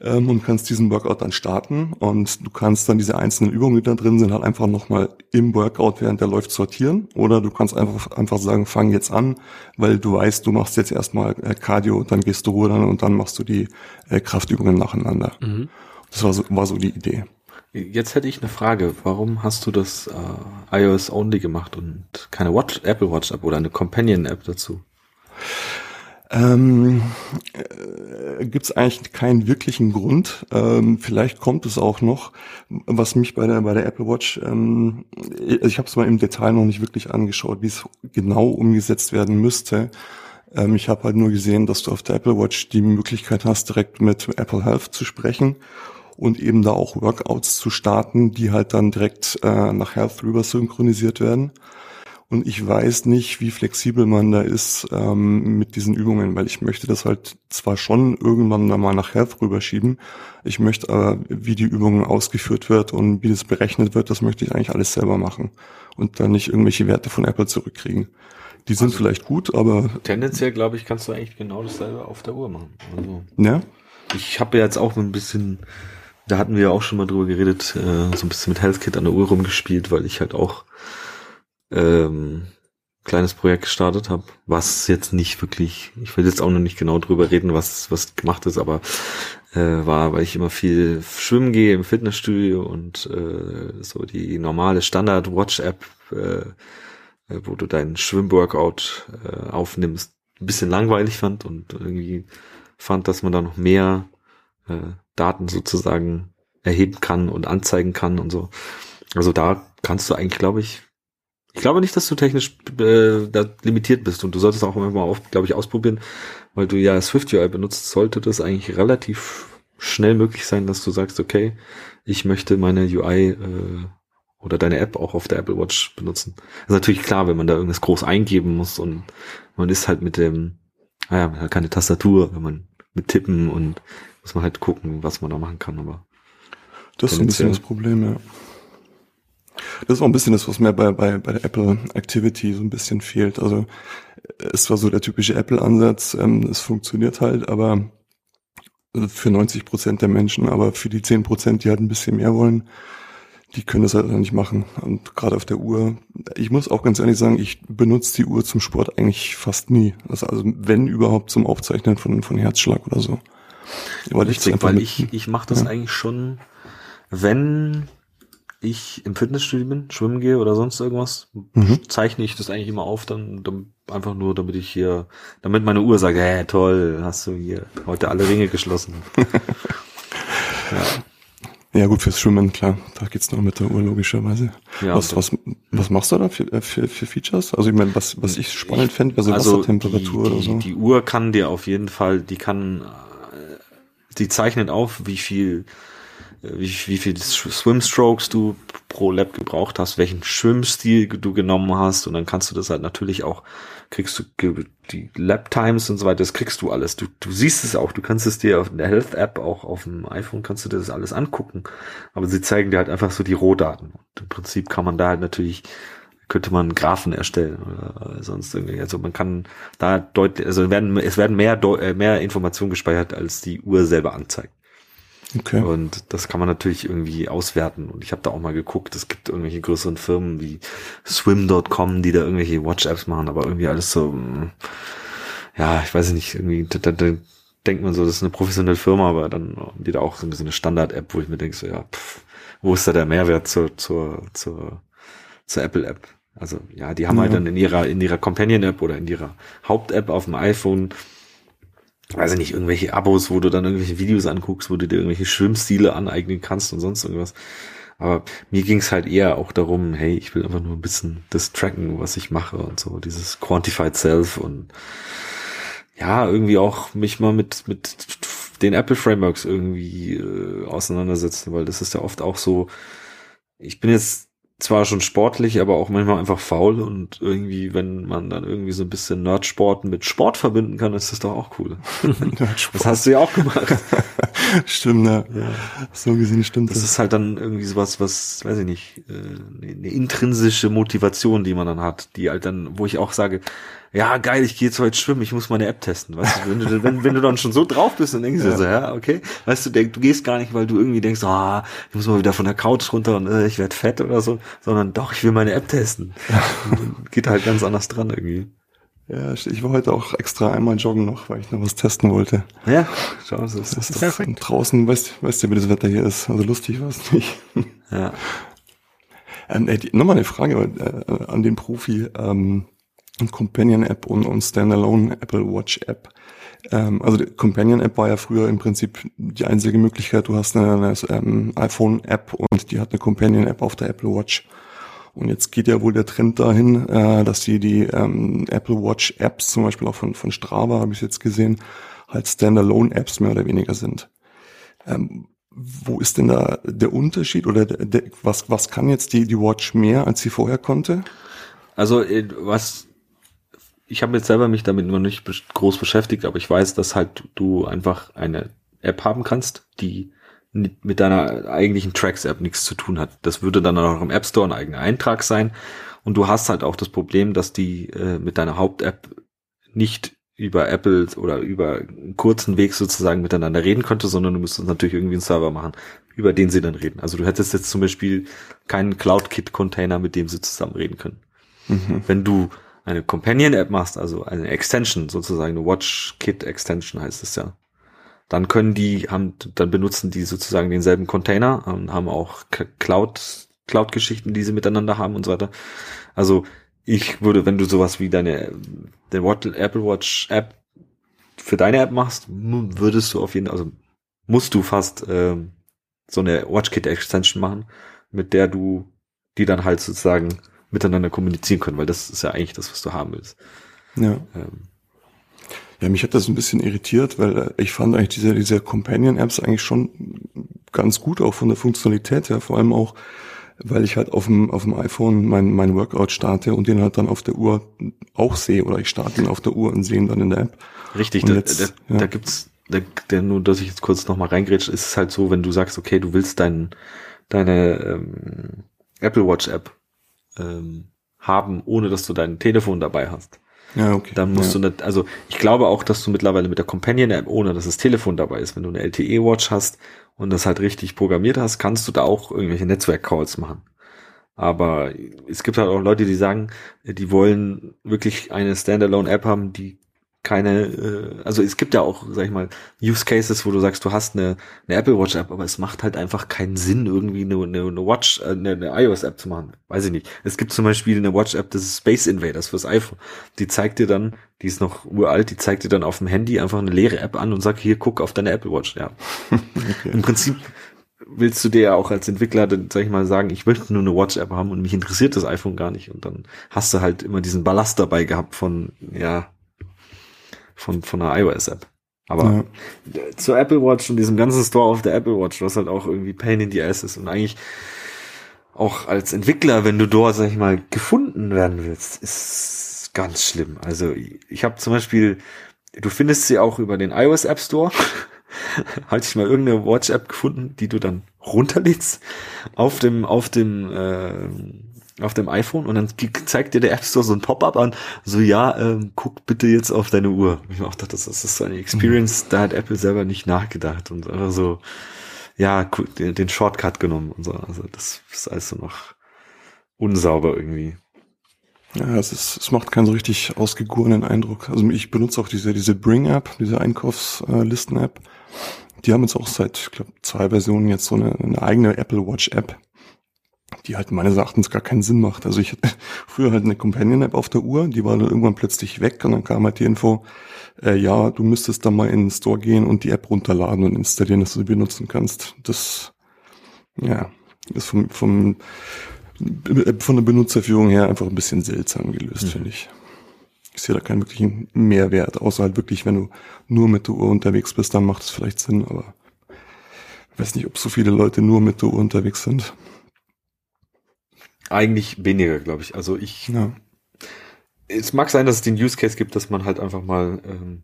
ähm, und kannst diesen Workout dann starten und du kannst dann diese einzelnen Übungen, die da drin sind, halt einfach nochmal im Workout, während der läuft, sortieren oder du kannst einfach, einfach sagen, fang jetzt an, weil du weißt, du machst jetzt erstmal äh, Cardio, dann gehst du rudern und dann machst du die äh, Kraftübungen nacheinander. Mhm. Das war so, war so die Idee. Jetzt hätte ich eine Frage. Warum hast du das äh, iOS Only gemacht und keine Watch, Apple Watch App oder eine Companion App dazu? Ähm, äh, Gibt es eigentlich keinen wirklichen Grund. Ähm, vielleicht kommt es auch noch, was mich bei der bei der Apple Watch, ähm, ich habe es mal im Detail noch nicht wirklich angeschaut, wie es genau umgesetzt werden müsste. Ähm, ich habe halt nur gesehen, dass du auf der Apple Watch die Möglichkeit hast, direkt mit Apple Health zu sprechen und eben da auch Workouts zu starten, die halt dann direkt äh, nach Health rüber synchronisiert werden. Und ich weiß nicht, wie flexibel man da ist ähm, mit diesen Übungen, weil ich möchte das halt zwar schon irgendwann da mal nach Health rüberschieben, ich möchte aber, wie die Übung ausgeführt wird und wie das berechnet wird, das möchte ich eigentlich alles selber machen und dann nicht irgendwelche Werte von Apple zurückkriegen. Die sind also, vielleicht gut, aber... Tendenziell, glaube ich, kannst du eigentlich genau dasselbe auf der Uhr machen. Also, ja? Ich habe jetzt auch ein bisschen da hatten wir ja auch schon mal drüber geredet, äh, so ein bisschen mit HealthKit an der Uhr rumgespielt, weil ich halt auch ähm, kleines Projekt gestartet habe, was jetzt nicht wirklich, ich will jetzt auch noch nicht genau drüber reden, was was gemacht ist, aber äh, war, weil ich immer viel schwimmen gehe im Fitnessstudio und äh, so die normale Standard Watch App, äh, äh, wo du deinen Schwimmworkout äh, aufnimmst, ein bisschen langweilig fand und irgendwie fand, dass man da noch mehr äh, Daten sozusagen erheben kann und anzeigen kann und so. Also da kannst du eigentlich, glaube ich, ich glaube nicht, dass du technisch äh, da limitiert bist und du solltest auch mal, glaube ich, ausprobieren, weil du ja Swift UI benutzt, sollte das eigentlich relativ schnell möglich sein, dass du sagst, okay, ich möchte meine UI äh, oder deine App auch auf der Apple Watch benutzen. Das ist natürlich klar, wenn man da irgendwas groß eingeben muss und man ist halt mit dem, naja, man hat keine Tastatur, wenn man mit Tippen und Muss man halt gucken, was man da machen kann, aber. Das ist ein bisschen das Problem, ja. Das ist auch ein bisschen das, was mir bei, bei, bei der Apple Activity so ein bisschen fehlt. Also es war so der typische Apple-Ansatz, ähm, es funktioniert halt, aber für 90 Prozent der Menschen, aber für die 10 Prozent, die halt ein bisschen mehr wollen, die können das halt nicht machen. Und gerade auf der Uhr, ich muss auch ganz ehrlich sagen, ich benutze die Uhr zum Sport eigentlich fast nie. Also, also wenn überhaupt zum Aufzeichnen von, von Herzschlag oder so. Weil Richtig, ich, weil ich, ich mache das ja. eigentlich schon, wenn ich im Fitnessstudio bin, schwimmen gehe oder sonst irgendwas, mhm. zeichne ich das eigentlich immer auf, dann, dann einfach nur, damit ich hier, damit meine Uhr sagt, hä, toll, hast du hier heute alle Ringe geschlossen. [LAUGHS] ja. Ja gut, fürs Schwimmen, klar, da geht's noch mit der Uhr logischerweise. Ja, was, was, was machst du da für, äh, für, für Features? Also ich meine, was, was ich spannend fände, also, also Wassertemperatur die, oder so. Die Uhr kann dir auf jeden Fall, die kann, äh, die zeichnet auf, wie viel wie, wie viel Swimstrokes du pro Lap gebraucht hast, welchen Schwimmstil du genommen hast und dann kannst du das halt natürlich auch, kriegst du die Lap Times und so weiter, das kriegst du alles. Du, du siehst es auch, du kannst es dir auf der Health App, auch auf dem iPhone kannst du dir das alles angucken, aber sie zeigen dir halt einfach so die Rohdaten. Und Im Prinzip kann man da halt natürlich könnte man Graphen erstellen oder sonst irgendwie. Also man kann da deutlich, also werden, es werden mehr, äh, mehr Informationen gespeichert, als die Uhr selber anzeigt. Okay. Und das kann man natürlich irgendwie auswerten. Und ich habe da auch mal geguckt, es gibt irgendwelche größeren Firmen wie swim.com, die da irgendwelche Watch-Apps machen, aber irgendwie alles so, mm, ja, ich weiß nicht, irgendwie, da, da denkt man so, das ist eine professionelle Firma, aber dann die da auch so eine Standard-App, wo ich mir denke, so, ja, pff, wo ist da der Mehrwert zur, zur, zur, zur Apple-App? Also ja, die haben halt ja. halt dann in ihrer, in ihrer Companion-App oder in ihrer Haupt-App auf dem iPhone weiß ich nicht, irgendwelche Abos, wo du dann irgendwelche Videos anguckst, wo du dir irgendwelche Schwimmstile aneignen kannst und sonst irgendwas. Aber mir ging es halt eher auch darum, hey, ich will einfach nur ein bisschen das tracken, was ich mache und so, dieses Quantified Self und ja, irgendwie auch mich mal mit, mit den Apple Frameworks irgendwie äh, auseinandersetzen, weil das ist ja oft auch so, ich bin jetzt zwar schon sportlich, aber auch manchmal einfach faul und irgendwie, wenn man dann irgendwie so ein bisschen Nerdsport mit Sport verbinden kann, ist das doch auch cool. [LAUGHS] das hast du ja auch gemacht. [LAUGHS] stimmt, ne? ja. So gesehen stimmt das. Das ist halt dann irgendwie sowas, was, weiß ich nicht, äh, eine intrinsische Motivation, die man dann hat, die halt dann, wo ich auch sage, ja, geil, ich gehe jetzt heute schwimmen, ich muss meine App testen. Weißt du, wenn du, wenn, wenn du dann schon so drauf bist, dann denkst du ja. so, ja, okay. Weißt du, denk, du gehst gar nicht, weil du irgendwie denkst, ah, ich muss mal wieder von der Couch runter und äh, ich werde fett oder so, sondern doch, ich will meine App testen. Ja. [LAUGHS] Geht halt ganz anders dran irgendwie. Ja, ich war heute auch extra einmal joggen noch, weil ich noch was testen wollte. Ja, schau, das ist, das ist perfekt. Draußen, weißt, weißt du, wie das Wetter hier ist. Also lustig war es nicht. Ja. Ähm, ey, nochmal eine Frage äh, an den Profi. Ähm, Companion-App und, und Standalone Apple Watch App. Ähm, also die Companion-App war ja früher im Prinzip die einzige Möglichkeit. Du hast eine, eine ähm, iPhone-App und die hat eine Companion-App auf der Apple Watch. Und jetzt geht ja wohl der Trend dahin, äh, dass die die ähm, Apple Watch Apps, zum Beispiel auch von, von Strava, habe ich jetzt gesehen, halt Standalone-Apps mehr oder weniger sind. Ähm, wo ist denn da der Unterschied oder der, der, was, was kann jetzt die, die Watch mehr, als sie vorher konnte? Also äh, was ich habe jetzt selber mich damit noch nicht groß beschäftigt, aber ich weiß, dass halt du einfach eine App haben kannst, die mit deiner eigentlichen Tracks-App nichts zu tun hat. Das würde dann auch im App Store ein eigener Eintrag sein. Und du hast halt auch das Problem, dass die äh, mit deiner Haupt-App nicht über Apple oder über einen kurzen Weg sozusagen miteinander reden könnte, sondern du müsstest natürlich irgendwie einen Server machen, über den sie dann reden. Also du hättest jetzt zum Beispiel keinen CloudKit-Container, mit dem sie zusammen reden können. Mhm. Wenn du eine Companion-App machst, also eine Extension, sozusagen eine Watch-Kit-Extension heißt es ja, dann können die, haben, dann benutzen die sozusagen denselben Container und haben auch Cloud, Cloud-Geschichten, die sie miteinander haben und so weiter. Also ich würde, wenn du sowas wie deine der Apple Watch App für deine App machst, würdest du auf jeden Fall, also musst du fast ähm, so eine WatchKit Extension machen, mit der du die dann halt sozusagen miteinander kommunizieren können, weil das ist ja eigentlich das, was du haben willst. Ja. Ähm. Ja, mich hat das ein bisschen irritiert, weil äh, ich fand eigentlich diese, diese Companion-Apps eigentlich schon ganz gut, auch von der Funktionalität her, vor allem auch, weil ich halt auf dem, auf dem iPhone mein, mein Workout starte und den halt dann auf der Uhr auch sehe oder ich starte ihn auf der Uhr und sehe ihn dann in der App. Richtig, da, jetzt, da, ja. da gibt's der, der nur, dass ich jetzt kurz nochmal reingrätsche, ist es halt so, wenn du sagst, okay, du willst dein, deine ähm, Apple Watch App ähm, haben, ohne dass du dein Telefon dabei hast. Ja, okay. Dann musst ja. du nicht, also ich glaube auch, dass du mittlerweile mit der Companion App, ohne dass das Telefon dabei ist, wenn du eine LTE Watch hast und das halt richtig programmiert hast, kannst du da auch irgendwelche Netzwerk-Calls machen. Aber es gibt halt auch Leute, die sagen, die wollen wirklich eine Standalone App haben, die keine, äh, also es gibt ja auch, sag ich mal, Use Cases, wo du sagst, du hast eine, eine Apple Watch App, aber es macht halt einfach keinen Sinn, irgendwie eine, eine, eine Watch, äh, eine, eine iOS App zu machen. Weiß ich nicht. Es gibt zum Beispiel eine Watch App, das ist Space Invaders fürs iPhone. Die zeigt dir dann, die ist noch uralt, die zeigt dir dann auf dem Handy einfach eine leere App an und sagt, hier, guck auf deine Apple Watch. Ja. [LAUGHS] okay. Im Prinzip willst du dir ja auch als Entwickler, dann, sag ich mal, sagen, ich möchte nur eine Watch-App haben und mich interessiert das iPhone gar nicht. Und dann hast du halt immer diesen Ballast dabei gehabt von, ja, von, von einer iOS-App. Aber ja. zur Apple Watch und diesem ganzen Store auf der Apple Watch, was halt auch irgendwie Pain in the Ass ist und eigentlich auch als Entwickler, wenn du dort, sag ich mal, gefunden werden willst, ist ganz schlimm. Also ich habe zum Beispiel, du findest sie auch über den iOS App Store. [LAUGHS] Hatte ich mal irgendeine Watch App gefunden, die du dann runterlädst auf dem auf dem äh, auf dem iPhone und dann zeigt dir der App Store so ein Pop-up an, so ja, ähm, guck bitte jetzt auf deine Uhr. Ich mir auch dachte, das ist so eine Experience, mhm. da hat Apple selber nicht nachgedacht und einfach so, ja, den, den Shortcut genommen und so. Also das ist alles so noch unsauber irgendwie. Ja, es, ist, es macht keinen so richtig ausgegorenen Eindruck. Also ich benutze auch diese, diese Bring-App, diese Einkaufslisten-App. Die haben jetzt auch seit, ich glaube, zwei Versionen jetzt so eine, eine eigene Apple Watch-App die halt meines Erachtens gar keinen Sinn macht. Also ich hatte [LAUGHS] früher halt eine Companion-App auf der Uhr, die war dann irgendwann plötzlich weg und dann kam halt die Info, äh, ja, du müsstest da mal in den Store gehen und die App runterladen und installieren, dass du sie benutzen kannst. Das, ja, ist vom, vom, von der Benutzerführung her einfach ein bisschen seltsam gelöst, mhm. finde ich. Ich sehe da keinen wirklichen Mehrwert, außer halt wirklich, wenn du nur mit der Uhr unterwegs bist, dann macht es vielleicht Sinn, aber ich weiß nicht, ob so viele Leute nur mit der Uhr unterwegs sind. Eigentlich weniger, glaube ich. Also ich. Ja. Es mag sein, dass es den Use Case gibt, dass man halt einfach mal, ähm,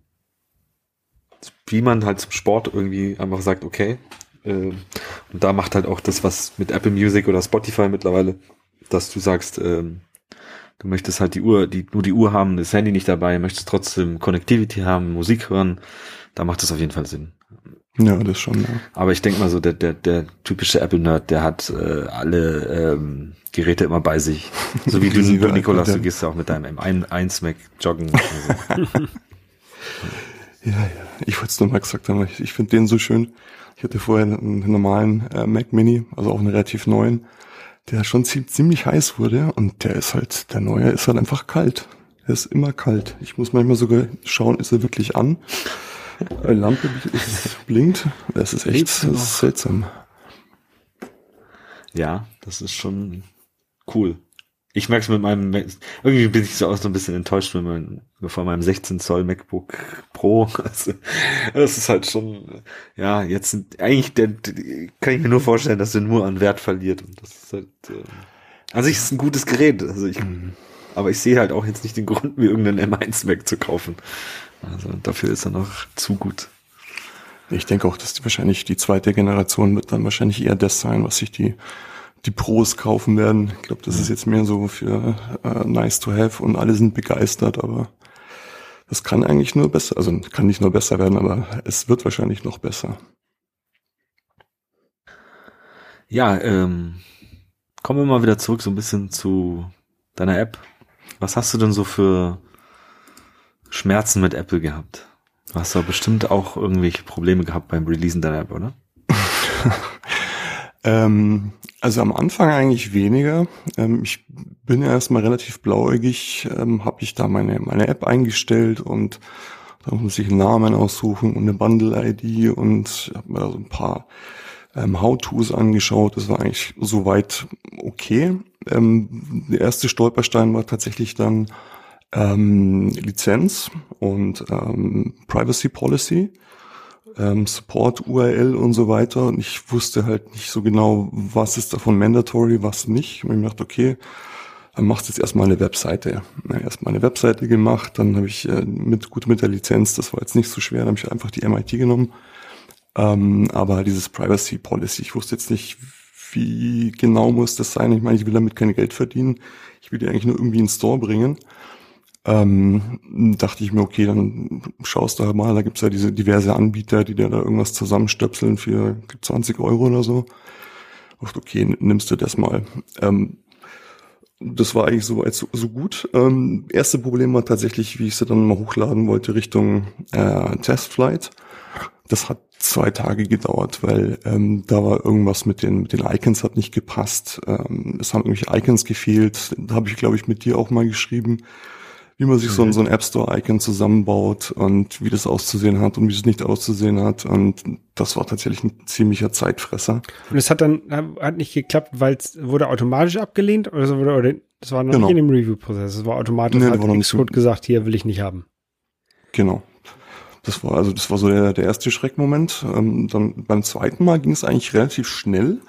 wie man halt zum Sport irgendwie einfach sagt, okay. Äh, und da macht halt auch das, was mit Apple Music oder Spotify mittlerweile, dass du sagst, ähm, du möchtest halt die Uhr, die, nur die Uhr haben, das Handy nicht dabei, möchtest trotzdem Connectivity haben, Musik hören, da macht das auf jeden Fall Sinn. Ja, das schon, ja. Aber ich denke mal so, der, der, der typische Apple-Nerd, der hat äh, alle ähm, Geräte immer bei sich. [LAUGHS] So wie du, du Nikolas, du gehst ja auch mit deinem M1 Mac joggen. [LAUGHS] ja, ja. Ich wollte es nochmal gesagt haben, ich, ich finde den so schön. Ich hatte vorher einen normalen äh, Mac Mini, also auch einen relativ neuen, der schon ziemlich heiß wurde und der ist halt, der neue ist halt einfach kalt. Der ist immer kalt. Ich muss manchmal sogar schauen, ist er wirklich an? Eine Lampe blinkt. Das ist echt das ist seltsam. Ja, das ist schon cool. Ich merke es mit meinem, irgendwie bin ich so auch so ein bisschen enttäuscht mit meinem, von meinem 16 Zoll MacBook Pro. [LAUGHS] Also, das ist halt schon, ja, jetzt sind, eigentlich der, kann ich mir nur vorstellen, dass er nur an Wert verliert. Und das ist halt, äh, an sich ist es ein gutes Gerät. Also ich, mhm. aber ich sehe halt auch jetzt nicht den Grund, mir irgendeinen M1 Mac zu kaufen. Also dafür ist er noch zu gut. Ich denke auch, dass die wahrscheinlich die zweite Generation wird dann wahrscheinlich eher das sein, was sich die die Pros kaufen werden. Ich glaube, das ist jetzt mehr so für äh, nice to have und alle sind begeistert, aber das kann eigentlich nur besser, also kann nicht nur besser werden, aber es wird wahrscheinlich noch besser. Ja, ähm, kommen wir mal wieder zurück so ein bisschen zu deiner App. Was hast du denn so für Schmerzen mit Apple gehabt. Du hast aber bestimmt auch irgendwelche Probleme gehabt beim Releasen deiner App, oder? [LAUGHS] ähm, also am Anfang eigentlich weniger. Ähm, ich bin ja erstmal relativ blauäugig, ähm, habe ich da meine, meine App eingestellt und da muss ich einen Namen aussuchen und eine Bundle-ID und habe mir da so ein paar ähm, How-Tos angeschaut. Das war eigentlich soweit okay. Ähm, der erste Stolperstein war tatsächlich dann ähm, Lizenz und ähm, Privacy Policy, ähm, Support URL und so weiter. Und ich wusste halt nicht so genau, was ist davon mandatory, was nicht. Und ich dachte, okay, dann machst du jetzt erstmal eine Webseite. Erstmal eine Webseite gemacht, dann habe ich äh, mit gut mit der Lizenz, das war jetzt nicht so schwer, dann habe ich einfach die MIT genommen. Ähm, aber dieses Privacy Policy, ich wusste jetzt nicht, wie genau muss das sein. Ich meine, ich will damit kein Geld verdienen. Ich will die eigentlich nur irgendwie in Store bringen. Ähm, dachte ich mir, okay, dann schaust du halt mal, da gibt's ja diese diverse Anbieter, die dir da irgendwas zusammenstöpseln für 20 Euro oder so. Dachte, okay, nimmst du das mal. Ähm, das war eigentlich so, so, so gut. Ähm, erste Problem war tatsächlich, wie ich sie dann mal hochladen wollte, Richtung äh, Testflight. Das hat zwei Tage gedauert, weil ähm, da war irgendwas mit den, mit den Icons hat nicht gepasst. Ähm, es haben irgendwelche Icons gefehlt. Da habe ich, glaube ich, mit dir auch mal geschrieben, wie man sich mhm. so, ein, so ein App Store-Icon zusammenbaut und wie das auszusehen hat und wie es nicht auszusehen hat. Und das war tatsächlich ein ziemlicher Zeitfresser. Und es hat dann hat nicht geklappt, weil es wurde automatisch abgelehnt oder, so, oder, oder das war noch genau. nicht in dem Review-Prozess. Es war automatisch, nee, hat Xcode gesagt, hier will ich nicht haben. Genau. Das war also das war so der, der erste Schreckmoment. Ähm, dann beim zweiten Mal ging es eigentlich relativ schnell,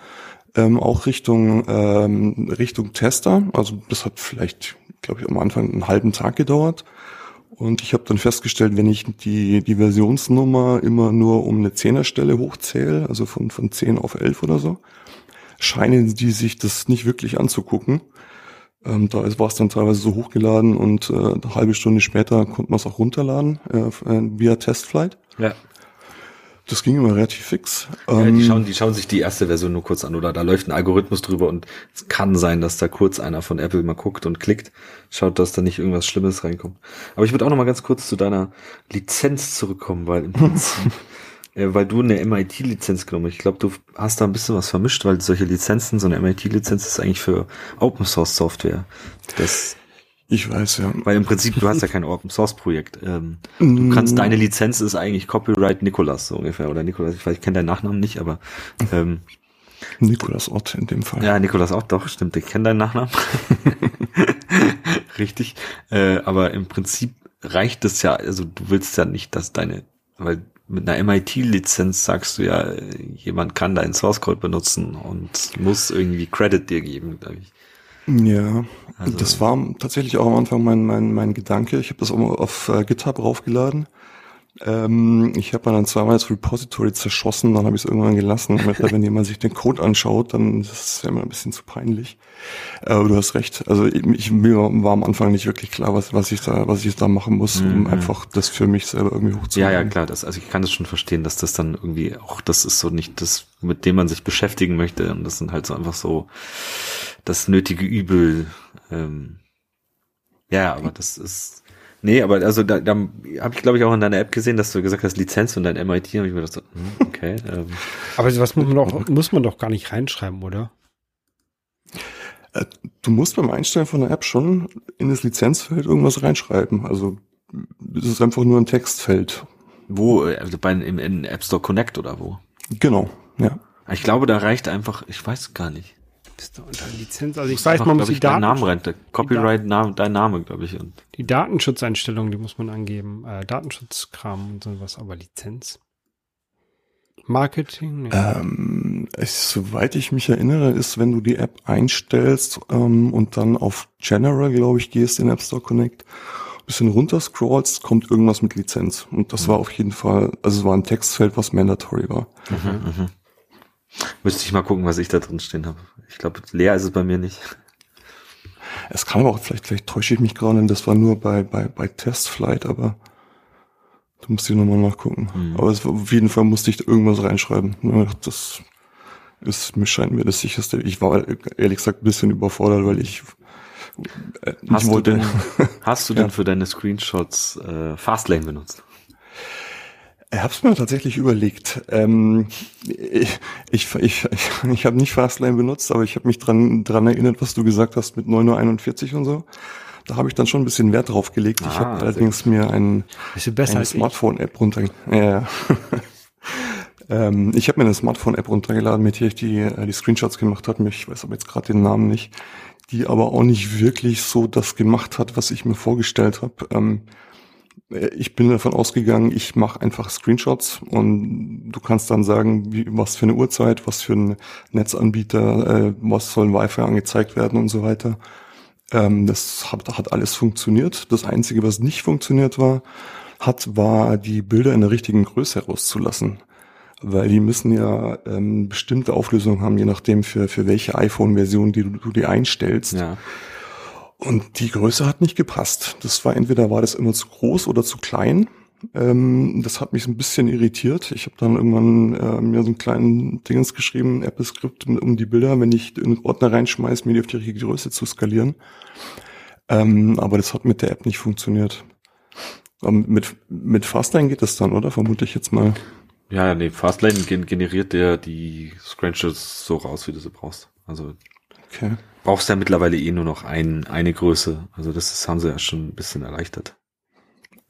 ähm, auch Richtung ähm, Richtung Tester. Also das hat vielleicht, glaube ich, am Anfang einen halben Tag gedauert. Und ich habe dann festgestellt, wenn ich die, die Versionsnummer immer nur um eine Zehnerstelle hochzähle, also von, von 10 auf 11 oder so, scheinen die sich das nicht wirklich anzugucken. Ähm, da war es dann teilweise so hochgeladen und äh, eine halbe Stunde später konnte man es auch runterladen äh, äh, via Testflight. Ja. Das ging immer relativ fix. Ja, die, ähm, schauen, die schauen sich die erste Version nur kurz an oder da läuft ein Algorithmus drüber und es kann sein, dass da kurz einer von Apple mal guckt und klickt, schaut, dass da nicht irgendwas Schlimmes reinkommt. Aber ich würde auch noch mal ganz kurz zu deiner Lizenz zurückkommen, weil im [LAUGHS] Prinzip äh, weil du eine MIT-Lizenz genommen hast. Ich glaube, du hast da ein bisschen was vermischt, weil solche Lizenzen, so eine MIT-Lizenz ist eigentlich für Open Source Software. Das ich weiß, ja. Weil im Prinzip, du hast ja kein Open Source Projekt. Ähm, du kannst, deine Lizenz ist eigentlich Copyright Nicolas, so ungefähr. Oder Nicolas, ich, weiß, ich kenne deinen Nachnamen nicht, aber ähm, Nikolas Ott in dem Fall. Ja, Nikolas Ott, doch, stimmt, ich kenne deinen Nachnamen. [LAUGHS] Richtig. Äh, aber im Prinzip reicht es ja, also du willst ja nicht, dass deine, weil mit einer MIT-Lizenz sagst du ja, jemand kann deinen Source Code benutzen und muss irgendwie Credit dir geben, glaube ich. Ja, also, das war tatsächlich auch am Anfang mein, mein, mein Gedanke. Ich habe das auch auf äh, GitHub raufgeladen. Ähm, ich habe dann zweimal das Repository zerschossen, dann habe ich es irgendwann gelassen. [LAUGHS] wenn jemand sich den Code anschaut, dann ist es ja immer ein bisschen zu peinlich. Aber du hast recht. Also ich, mir war am Anfang nicht wirklich klar, was, was ich da, was ich da machen muss, um mhm. einfach das für mich selber irgendwie hochzunehmen. Ja, ja, klar. Das, also ich kann das schon verstehen, dass das dann irgendwie auch, das ist so nicht das, mit dem man sich beschäftigen möchte. Und das sind halt so einfach so das nötige Übel. Ähm, ja, aber das ist Nee, aber also da, da habe ich glaube ich auch in deiner App gesehen, dass du gesagt hast Lizenz und dein MIT, habe ich mir gedacht, so, hm, okay. [LAUGHS] Ähm. Aber was muss man doch muss man doch gar nicht reinschreiben, oder? Äh, du musst beim Einstellen von der App schon in das Lizenzfeld irgendwas reinschreiben. Also es ist einfach nur ein Textfeld. Wo? Also bei im, in App Store Connect oder wo? Genau, ja. Ich glaube, da reicht einfach, ich weiß gar nicht. Bist du unter Lizenz? Also ich weiß, man muss die Daten. Namen rein, Copyright, Name, dein Name, glaube ich. Und die Datenschutzeinstellungen, die muss man angeben. Äh, Datenschutzkram und sowas, aber Lizenz. Marketing? Nee. Ähm, ich, soweit ich mich erinnere, ist, wenn du die App einstellst ähm, und dann auf General, glaube ich, gehst in App Store Connect, bisschen runter scrollst, kommt irgendwas mit Lizenz. Und das mhm. war auf jeden Fall, also es war ein Textfeld, was mandatory war. Mhm, mh. Müsste ich mal gucken, was ich da drin stehen habe. Ich glaube, leer ist es bei mir nicht. Es kann aber auch, vielleicht, vielleicht täusche ich mich gerade, das war nur bei, bei, bei Testflight, aber da musst du nochmal nachgucken. Mhm. Aber es, auf jeden Fall musste ich irgendwas reinschreiben. Das ist, mir scheint mir das sicherste. Ich war ehrlich gesagt ein bisschen überfordert, weil ich äh, hast. Du denn, hast du denn [LAUGHS] für deine Screenshots äh, Fastlane benutzt? Ich habe es mir tatsächlich überlegt. Ähm, ich ich, ich, ich, habe nicht Fastlane benutzt, aber ich habe mich dran, dran erinnert, was du gesagt hast mit 9.41 Uhr und so. Da habe ich dann schon ein bisschen Wert drauf gelegt. Ah, ich habe allerdings mir ein, eine Smartphone-App runter... Ja. [LAUGHS] ähm, ich habe mir eine Smartphone-App runtergeladen, mit der ich die, äh, die Screenshots gemacht habe. Ich weiß aber jetzt gerade den Namen nicht. Die aber auch nicht wirklich so das gemacht hat, was ich mir vorgestellt habe. Ähm, ich bin davon ausgegangen, ich mache einfach Screenshots und du kannst dann sagen, wie, was für eine Uhrzeit, was für ein Netzanbieter, äh, was soll Wi-Fi angezeigt werden und so weiter. Ähm, das hat, hat alles funktioniert. Das Einzige, was nicht funktioniert war, hat, war die Bilder in der richtigen Größe rauszulassen. Weil die müssen ja ähm, bestimmte Auflösungen haben, je nachdem für, für welche iPhone-Version die du, du die einstellst. Ja. Und die Größe hat nicht gepasst. Das war entweder war das immer zu groß oder zu klein. Ähm, das hat mich so ein bisschen irritiert. Ich habe dann irgendwann äh, mir so einen kleinen Dingens geschrieben, Apple-Skript, um die Bilder, wenn ich in den Ordner reinschmeiße, mir die auf die richtige Größe zu skalieren. Ähm, aber das hat mit der App nicht funktioniert. Ähm, mit, mit Fastlane geht das dann, oder? Vermute ich jetzt mal. Ja, nee, Fastlane generiert der die Screenshots so raus, wie du sie brauchst. Also Okay. Brauchst ja mittlerweile eh nur noch ein, eine Größe. Also das ist, haben sie ja schon ein bisschen erleichtert.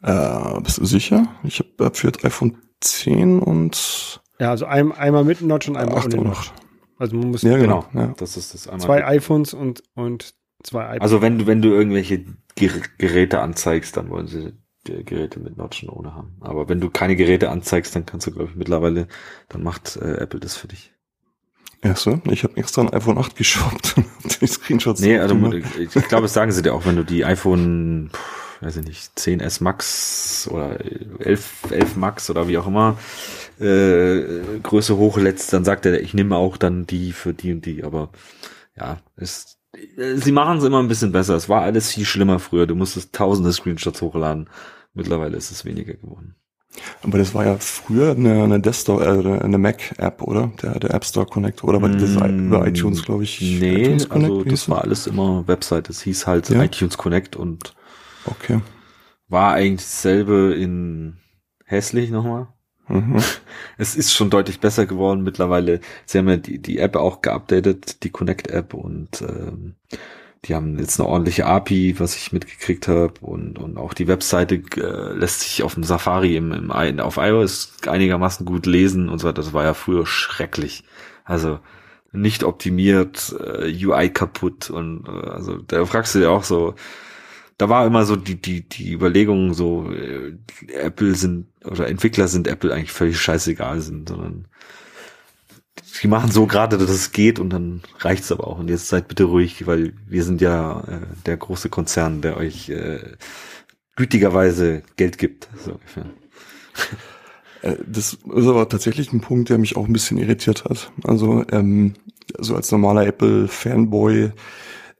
Äh, bist du sicher? Ich habe für das iPhone 10 und Ja, also ein, einmal mit Notch und einmal ohne 8 Notch. Also man muss Ja, genau. Ja. Das ist das einmal. zwei iPhones und, und zwei iPads. also wenn du, wenn du irgendwelche Ger Geräte anzeigst, dann wollen sie die Geräte mit Notchen ohne haben. Aber wenn du keine Geräte anzeigst, dann kannst du, glaube ich, mittlerweile, dann macht äh, Apple das für dich. Ja, so. Ich habe extra ein iPhone 8 geshoppt [LAUGHS] und die Screenshots Nee, also ich, ich glaube, das sagen sie dir auch, wenn du die iPhone, weiß ich nicht, 10s Max oder 11, 11 Max oder wie auch immer äh, Größe hochlädst, dann sagt er, ich nehme auch dann die für die und die. Aber ja, es, äh, sie machen es immer ein bisschen besser. Es war alles viel schlimmer früher. Du musstest tausende Screenshots hochladen. Mittlerweile ist es weniger geworden. Aber das war ja früher eine, eine Desktop, äh, eine Mac-App, oder? Der, der App Store Connect, oder war das Mm, über iTunes, glaube ich? Nee, iTunes also wie das hieß war alles immer Website. Es hieß halt Ja. iTunes Connect und Okay. war eigentlich dasselbe in hässlich nochmal. Mhm. [LAUGHS] Es ist schon deutlich besser geworden mittlerweile. Sie haben ja die, die App auch geupdatet, die Connect-App und ähm, die haben jetzt eine ordentliche API, was ich mitgekriegt habe und, und auch die Webseite äh, lässt sich auf dem Safari im, im, auf iOS einigermaßen gut lesen und so weiter. Das war ja früher schrecklich. Also nicht optimiert, äh, UI kaputt und äh, also da fragst du dir auch so, da war immer so die, die, die Überlegung so, äh, Apple sind, oder Entwickler sind Apple eigentlich völlig scheißegal sind, sondern die machen so gerade, dass es geht und dann reicht's aber auch. Und jetzt seid bitte ruhig, weil wir sind ja äh, der große Konzern, der euch äh, gütigerweise Geld gibt. So ungefähr. Äh, Das ist aber tatsächlich ein Punkt, der mich auch ein bisschen irritiert hat. Also, ähm, so als normaler Apple-Fanboy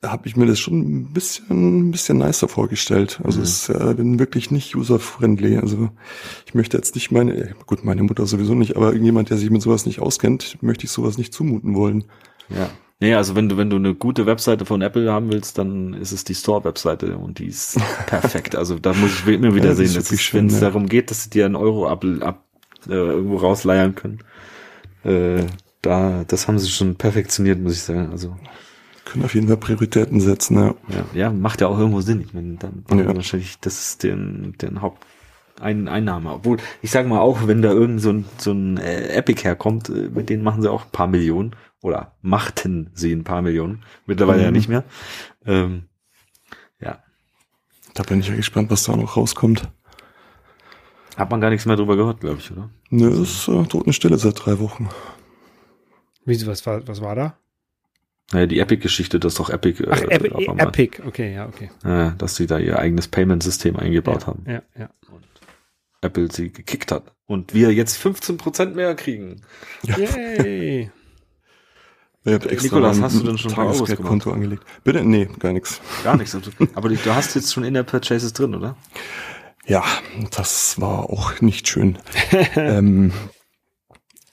habe ich mir das schon ein bisschen, ein bisschen nicer vorgestellt. Also Mhm. es ist äh, denn wirklich nicht user-friendly. Also ich möchte jetzt nicht meine, gut, meine Mutter sowieso nicht, aber irgendjemand, der sich mit sowas nicht auskennt, möchte ich sowas nicht zumuten wollen. Ja. Nee, also wenn du, wenn du eine gute Webseite von Apple haben willst, dann ist es die Store-Webseite und die ist [LAUGHS] perfekt. Also da muss ich immer wieder Ja, sehen, dass es, wenn es ja. darum geht, dass sie dir einen Euro ab, ab äh, irgendwo rausleiern können. Äh, da, das haben sie schon perfektioniert, muss ich sagen. Also Können auf jeden Fall Prioritäten setzen, ja. ja, ja macht ja auch irgendwo Sinn. Ich meine, dann Ja. wir wahrscheinlich das ist den, den Haupt ein Einnahme. Obwohl, ich sag mal auch, wenn da irgend so ein, so ein äh, Epic herkommt, äh, mit denen machen sie auch ein paar Millionen oder machten sie ein paar Millionen. Mittlerweile ja Mhm. nicht mehr. Ähm, ja, Da bin ich ja gespannt, was da noch rauskommt. hat man gar nichts mehr drüber gehört, glaube ich, oder? Nö, es ist äh, Totenstille seit drei Wochen. Wieso, was war, was war da? Naja, die Epic-Geschichte, das ist doch Epic. Ach, äh, Epi Epic, okay, ja, okay. äh, dass sie da ihr eigenes Payment-System eingebaut ja, haben. Ja, ja. Und Apple sie gekickt hat. Und wir jetzt 15% mehr kriegen. [LAUGHS] Yay! Habe extra Nikolas, hast du denn schon ein Tagesgeldkonto angelegt. Bitte? Nee, gar nichts. Gar nichts. Aber du, du hast jetzt schon In-App-Purchases drin, oder? Ja, das war auch nicht schön. [LAUGHS] ähm,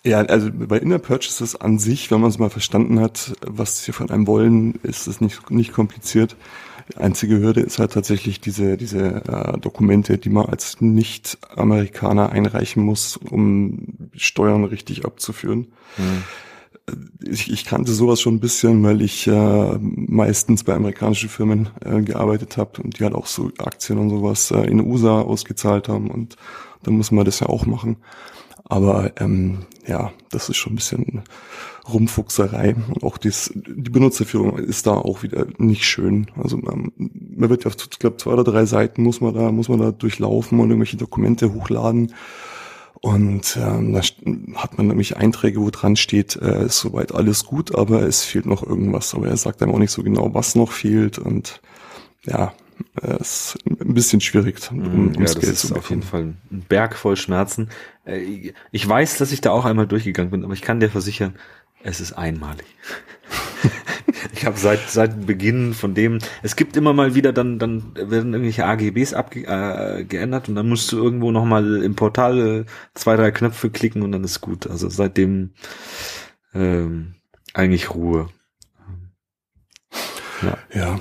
ja, also bei Inner Purchases an sich, wenn man es mal verstanden hat, was sie von einem wollen, ist es nicht, nicht kompliziert. Die einzige Hürde ist halt tatsächlich diese, diese äh, Dokumente, die man als Nicht-Amerikaner einreichen muss, um Steuern richtig abzuführen. Ich, ich kannte sowas schon ein bisschen, weil ich äh, meistens bei amerikanischen Firmen äh, gearbeitet habe und die halt auch so Aktien und sowas äh, in den USA ausgezahlt haben und dann muss man das ja auch machen. Aber ähm, ja, das ist schon ein bisschen Rumfuchserei. Und auch dies, die Benutzerführung ist da auch wieder nicht schön. Also man, man wird ja, ich glaube, zwei oder drei Seiten muss man da, muss man da durchlaufen und irgendwelche Dokumente hochladen. Und ähm, da hat man nämlich Einträge, wo dran steht, äh, ist soweit alles gut, aber es fehlt noch irgendwas. Aber er sagt einem auch nicht so genau, was noch fehlt. Und ja, es ist ein bisschen schwierig, um, ums ja, das Geld ist zu bekommen. auf jeden Fall ein Berg voll Schmerzen. Äh, ich weiß, dass ich da auch einmal durchgegangen bin, aber ich kann dir versichern, es ist einmalig. [LAUGHS] ich habe seit seit Beginn von dem, es gibt immer mal wieder, dann dann werden irgendwelche AGBs abgeändert äh, und dann musst du irgendwo noch mal im Portal äh, zwei drei Knöpfe klicken und dann ist gut. Also seitdem ähm, eigentlich Ruhe. Ja. ja.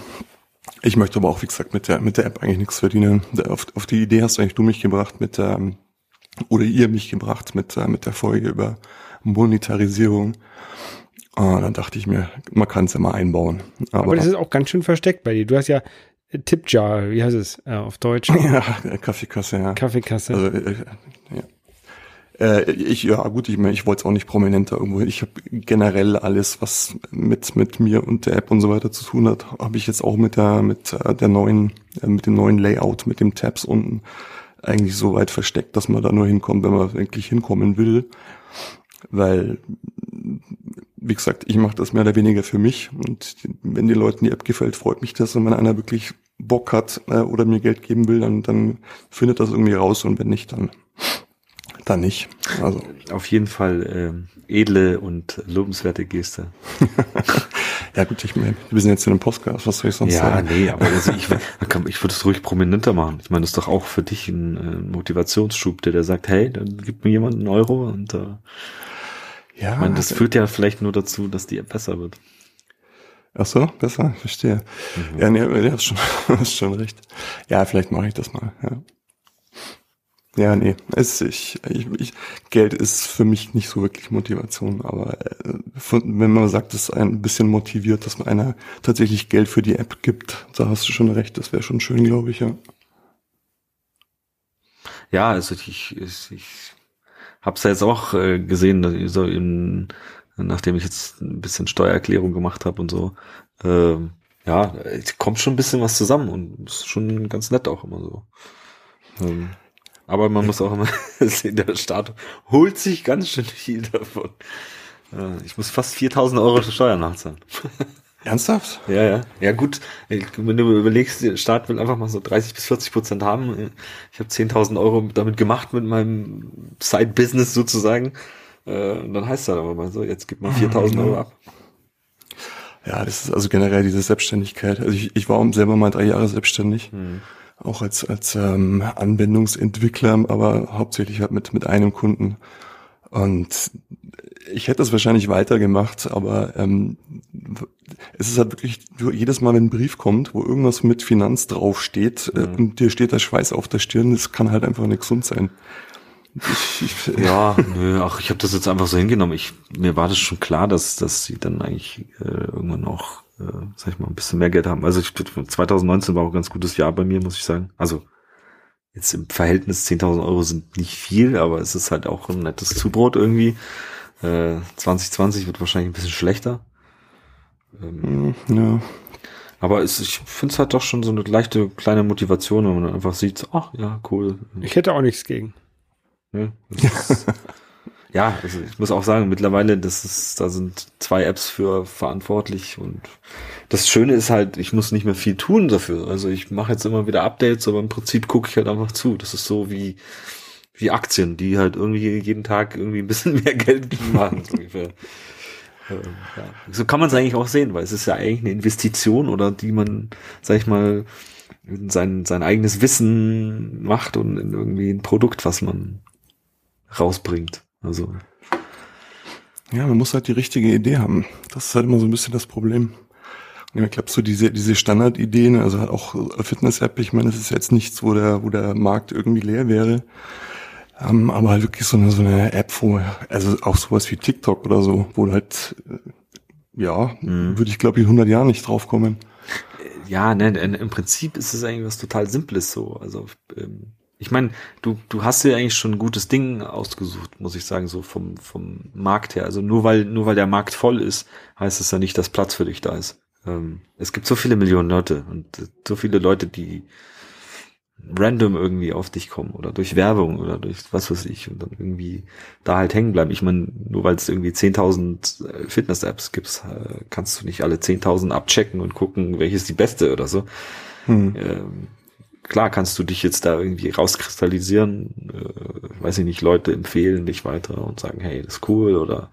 Ich möchte aber auch, wie gesagt, mit der mit der App eigentlich nichts verdienen. Auf, auf die Idee hast eigentlich du mich gebracht mit der oder ihr mich gebracht mit äh, mit der Folge über Monetarisierung. Und dann dachte ich mir, man kann es ja mal einbauen. Aber, Aber, das ist auch ganz schön versteckt bei dir. Du hast ja Tipjar, wie heißt es äh, auf Deutsch? [LAUGHS] Ja, Kaffeekasse, ja. Kaffeekasse. Also, äh, ja. Äh, ich, ja gut, ich, ich wollte es auch nicht prominenter irgendwo. Ich habe generell alles, was mit mit mir und der App und so weiter zu tun hat, habe ich jetzt auch mit der mit äh, der neuen äh, mit dem neuen Layout, mit dem Tabs unten eigentlich so weit versteckt, dass man da nur hinkommt, wenn man wirklich hinkommen will. Weil, wie gesagt, ich mache das mehr oder weniger für mich. Und wenn die Leuten die App gefällt, freut mich das. Und wenn einer wirklich Bock hat äh, oder mir Geld geben will, dann, dann findet das irgendwie raus. Und wenn nicht, dann dann nicht. Also auf jeden Fall äh, edle und lobenswerte Geste. [LAUGHS] ja gut, ich meine, wir sind jetzt in einem Podcast, was soll ich sonst ja, sagen? Ja, nee, aber also ich, [LAUGHS] ich würde es ruhig prominenter machen. Ich meine, das ist doch auch für dich ein, ein Motivationsschub, der, der sagt, hey, dann gibt mir jemand einen Euro und äh, ja, ich meine, das führt ja vielleicht nur dazu, dass die App besser wird. Ach so, besser, verstehe. Mhm. Ja, nee, du hast schon, [LAUGHS] hast schon recht. Ja, vielleicht mache ich das mal, ja. Ja, nee, es, ich, ich, ich, Geld ist für mich nicht so wirklich Motivation, aber äh, wenn man sagt, es ein bisschen motiviert, dass man einer tatsächlich Geld für die App gibt, da hast du schon recht, das wäre schon schön, glaube ich, ja. Ja, also ich, ich, ich hab's ja jetzt auch äh, gesehen, so in, nachdem ich jetzt ein bisschen Steuererklärung gemacht habe und so. Äh, ja, kommt schon ein bisschen was zusammen und ist schon ganz nett auch immer so. Ähm, aber man muss auch immer [LAUGHS] sehen, der Staat holt sich ganz schön viel davon. Ich muss fast 4000 Euro Steuern nachzahlen. [LAUGHS] Ernsthaft? Ja, ja. Ja gut, wenn du überlegst, der Staat will einfach mal so 30 bis 40 Prozent haben. Ich habe 10.000 Euro damit gemacht mit meinem Side-Business sozusagen. Äh, und dann heißt es halt aber mal so, jetzt gib mal 4.000 Euro ab. Ja, das ist also generell diese Selbstständigkeit. Also ich, ich war selber mal drei Jahre selbstständig. Hm. Auch als, als ähm, Anwendungsentwickler, aber hauptsächlich halt mit, mit einem Kunden. Und ich hätte das wahrscheinlich weitergemacht, aber ähm, es ist halt wirklich, jedes Mal, wenn ein Brief kommt, wo irgendwas mit Finanz draufsteht äh, mhm. und dir steht der Schweiß auf der Stirn, das kann halt einfach nicht gesund sein. Ich, ich, ja, nö, ach, ich habe das jetzt einfach so hingenommen. Ich, mir war das schon klar, dass, dass sie dann eigentlich äh, irgendwann auch, äh, sag ich mal, ein bisschen mehr Geld haben. Also ich, 2019 war auch ein ganz gutes Jahr bei mir, muss ich sagen. Also jetzt im Verhältnis 10.000 Euro sind nicht viel, aber es ist halt auch ein nettes Zubrot irgendwie. Äh, 2020 wird wahrscheinlich ein bisschen schlechter. Ähm, hm, ja. Aber es, ich finde es halt doch schon so eine leichte kleine Motivation, wenn man einfach sieht, ach ja, cool. Ich hätte auch nichts gegen. Ja, [LAUGHS] ja also ich muss auch sagen, mittlerweile, das ist, da sind zwei Apps für verantwortlich und das Schöne ist halt, ich muss nicht mehr viel tun dafür. Also ich mache jetzt immer wieder Updates, aber im Prinzip gucke ich halt einfach zu. Das ist so wie, wie Aktien, die halt irgendwie jeden Tag irgendwie ein bisschen [LAUGHS] mehr Geld machen. So ungefähr. Ähm, ja. So kann man es eigentlich auch sehen, weil es ist ja eigentlich eine Investition oder die man, sag ich mal, sein, sein eigenes Wissen macht und in irgendwie ein Produkt, was man rausbringt. Also. Ja, man muss halt die richtige Idee haben. Das ist halt immer so ein bisschen das Problem. Und ich glaube, so diese, diese Standardideen, also halt auch Fitness-App, ich meine, das ist jetzt nichts, wo der, wo der Markt irgendwie leer wäre. Ähm, aber halt wirklich so eine, so eine App, wo, also auch sowas wie TikTok oder so, wo halt, äh, ja, mhm. würde ich glaube in 100 Jahren nicht draufkommen. Ja, ne, im Prinzip ist es eigentlich was total Simples so. Also, ähm, ich meine, du, du hast dir eigentlich schon ein gutes Ding ausgesucht, muss ich sagen, so vom, vom Markt her. Also nur weil, nur weil der Markt voll ist, heißt es ja nicht, dass Platz für dich da ist. Ähm, es gibt so viele Millionen Leute und so viele Leute, die random irgendwie auf dich kommen oder durch Werbung oder durch was weiß ich und dann irgendwie da halt hängen bleiben. Ich meine, nur weil es irgendwie 10.000 äh, Fitness-Apps gibt, äh, kannst du nicht alle 10.000 abchecken und gucken, welche ist die beste oder so. Hm. Ähm, klar kannst du dich jetzt da irgendwie rauskristallisieren, äh, weiß ich nicht, Leute empfehlen dich weiter und sagen, hey, das ist cool oder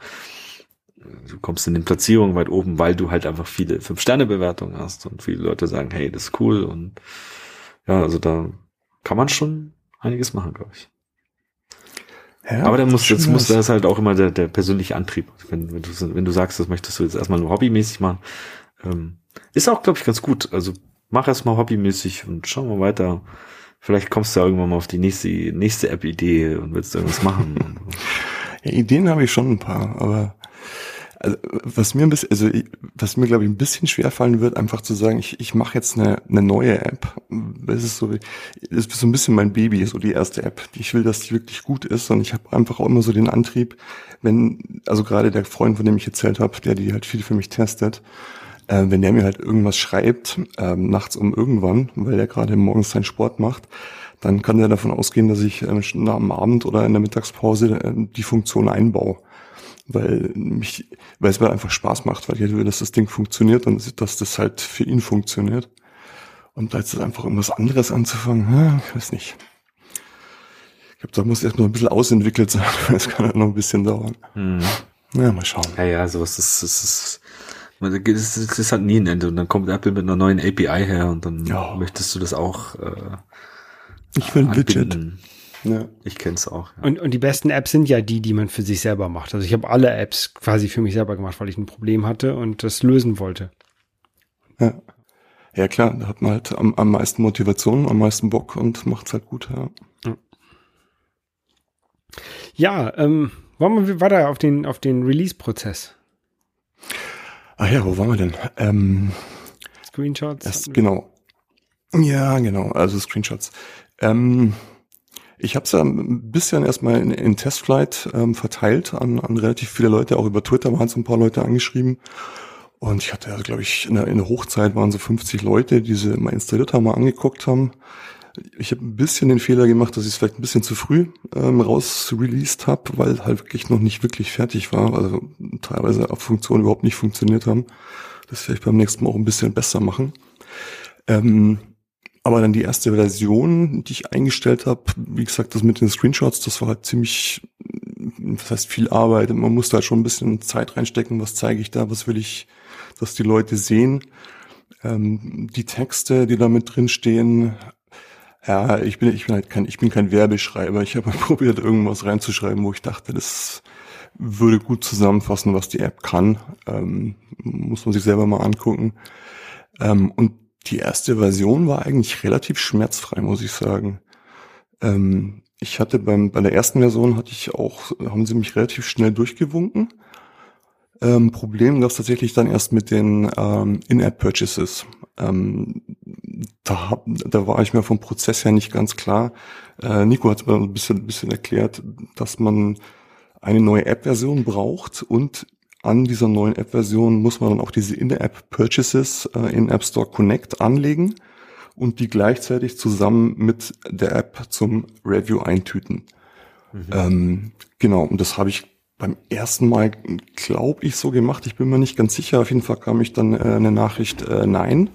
du kommst in den Platzierungen weit oben, weil du halt einfach viele Fünf-Sterne-Bewertungen hast und viele Leute sagen, hey, das ist cool und ja, also da kann man schon einiges machen, glaube ich. Ja, Aber dann muss, jetzt muss das halt auch immer der, der persönliche Antrieb. Wenn, wenn, du, wenn du sagst, das möchtest du jetzt erstmal nur hobbymäßig machen, ähm, ist auch, glaube ich, ganz gut. Also mach erstmal hobbymäßig und schau mal weiter. Vielleicht kommst du ja irgendwann mal auf die nächste, nächste App-Idee und willst irgendwas machen. [LAUGHS] ja, Ideen habe ich schon ein paar, aber also, was mir ein bisschen, also was mir glaube ich ein bisschen schwer fallen wird, einfach zu sagen, ich, ich mache jetzt eine, eine neue App. Das ist so, das ist so ein bisschen mein Baby, so die erste App. Ich will, dass die wirklich gut ist und ich habe einfach auch immer so den Antrieb, wenn, also gerade der Freund, von dem ich erzählt habe, der die halt viel für mich testet, äh, wenn der mir halt irgendwas schreibt, äh, nachts um irgendwann, weil er gerade morgens seinen Sport macht, dann kann er davon ausgehen, dass ich äh, am Abend oder in der Mittagspause äh, die Funktion einbaue weil mich, weil es mir einfach Spaß macht, weil ich will, dass das Ding funktioniert und dass das halt für ihn funktioniert. Und da jetzt einfach irgendwas anderes anzufangen, ja, ich weiß nicht. Ich glaube, da muss erst noch ein bisschen ausentwickelt sein. [LAUGHS] Das kann halt noch ein bisschen dauern. Mhm. Ja, mal schauen. Ja, ja, sowas ist, ist, ist, ist, ist, ist halt nie ein Ende. Und dann kommt Apple mit einer neuen API her und dann ja. möchtest du das auch. Äh, ich will ein Widget. Ja. Ich kenne es auch. Ja. Und, und die besten Apps sind ja die, die man für sich selber macht. Also ich habe alle Apps quasi für mich selber gemacht, weil ich ein Problem hatte und das lösen wollte. Ja. Ja klar, da hat man halt am, am meisten Motivation, am meisten Bock und macht's halt gut, ja. Ja, ja ähm, wollen wir weiter auf den, auf den Release-Prozess? Ah ja, wo waren wir denn? Ähm, Screenshots? Das, genau. Ja, genau, also Screenshots. Ähm, ich habe es ja ein bisschen erstmal in, in Testflight ähm, verteilt an, an relativ viele Leute, auch über Twitter waren es ein paar Leute angeschrieben. Und ich hatte, also, glaube ich, in der, in der Hochzeit waren so 50 Leute, die sie mal installiert haben, mal angeguckt haben. Ich habe ein bisschen den Fehler gemacht, dass ich es vielleicht ein bisschen zu früh ähm, raus released habe, weil halt wirklich noch nicht wirklich fertig war. Also teilweise Funktionen überhaupt nicht funktioniert haben. Das vielleicht beim nächsten Mal auch ein bisschen besser machen. Ähm, aber dann die erste Version, die ich eingestellt habe, wie gesagt, das mit den Screenshots, das war halt ziemlich, das heißt viel Arbeit. Man musste halt schon ein bisschen Zeit reinstecken, was zeige ich da, was will ich, dass die Leute sehen. Ähm, die Texte, die da mit drin stehen, ja, ich bin, ich bin halt kein, ich bin kein Werbeschreiber. Ich habe [LAUGHS] probiert, irgendwas reinzuschreiben, wo ich dachte, das würde gut zusammenfassen, was die App kann. Ähm, muss man sich selber mal angucken. Ähm, und die erste Version war eigentlich relativ schmerzfrei, muss ich sagen. Ähm, ich hatte beim, bei der ersten Version hatte ich auch, haben sie mich relativ schnell durchgewunken. Ähm, Problem gab es tatsächlich dann erst mit den ähm, In-App-Purchases. Ähm, da, hab, da war ich mir vom Prozess her nicht ganz klar. Äh, Nico hat mir ein bisschen, ein bisschen erklärt, dass man eine neue App-Version braucht und an dieser neuen App-Version muss man dann auch diese In-App-Purchases äh, in App Store Connect anlegen und die gleichzeitig zusammen mit der App zum Review eintüten. Mhm. Ähm, genau, und das habe ich beim ersten Mal, glaube ich, so gemacht. Ich bin mir nicht ganz sicher. Auf jeden Fall kam ich dann äh, eine Nachricht, äh, nein,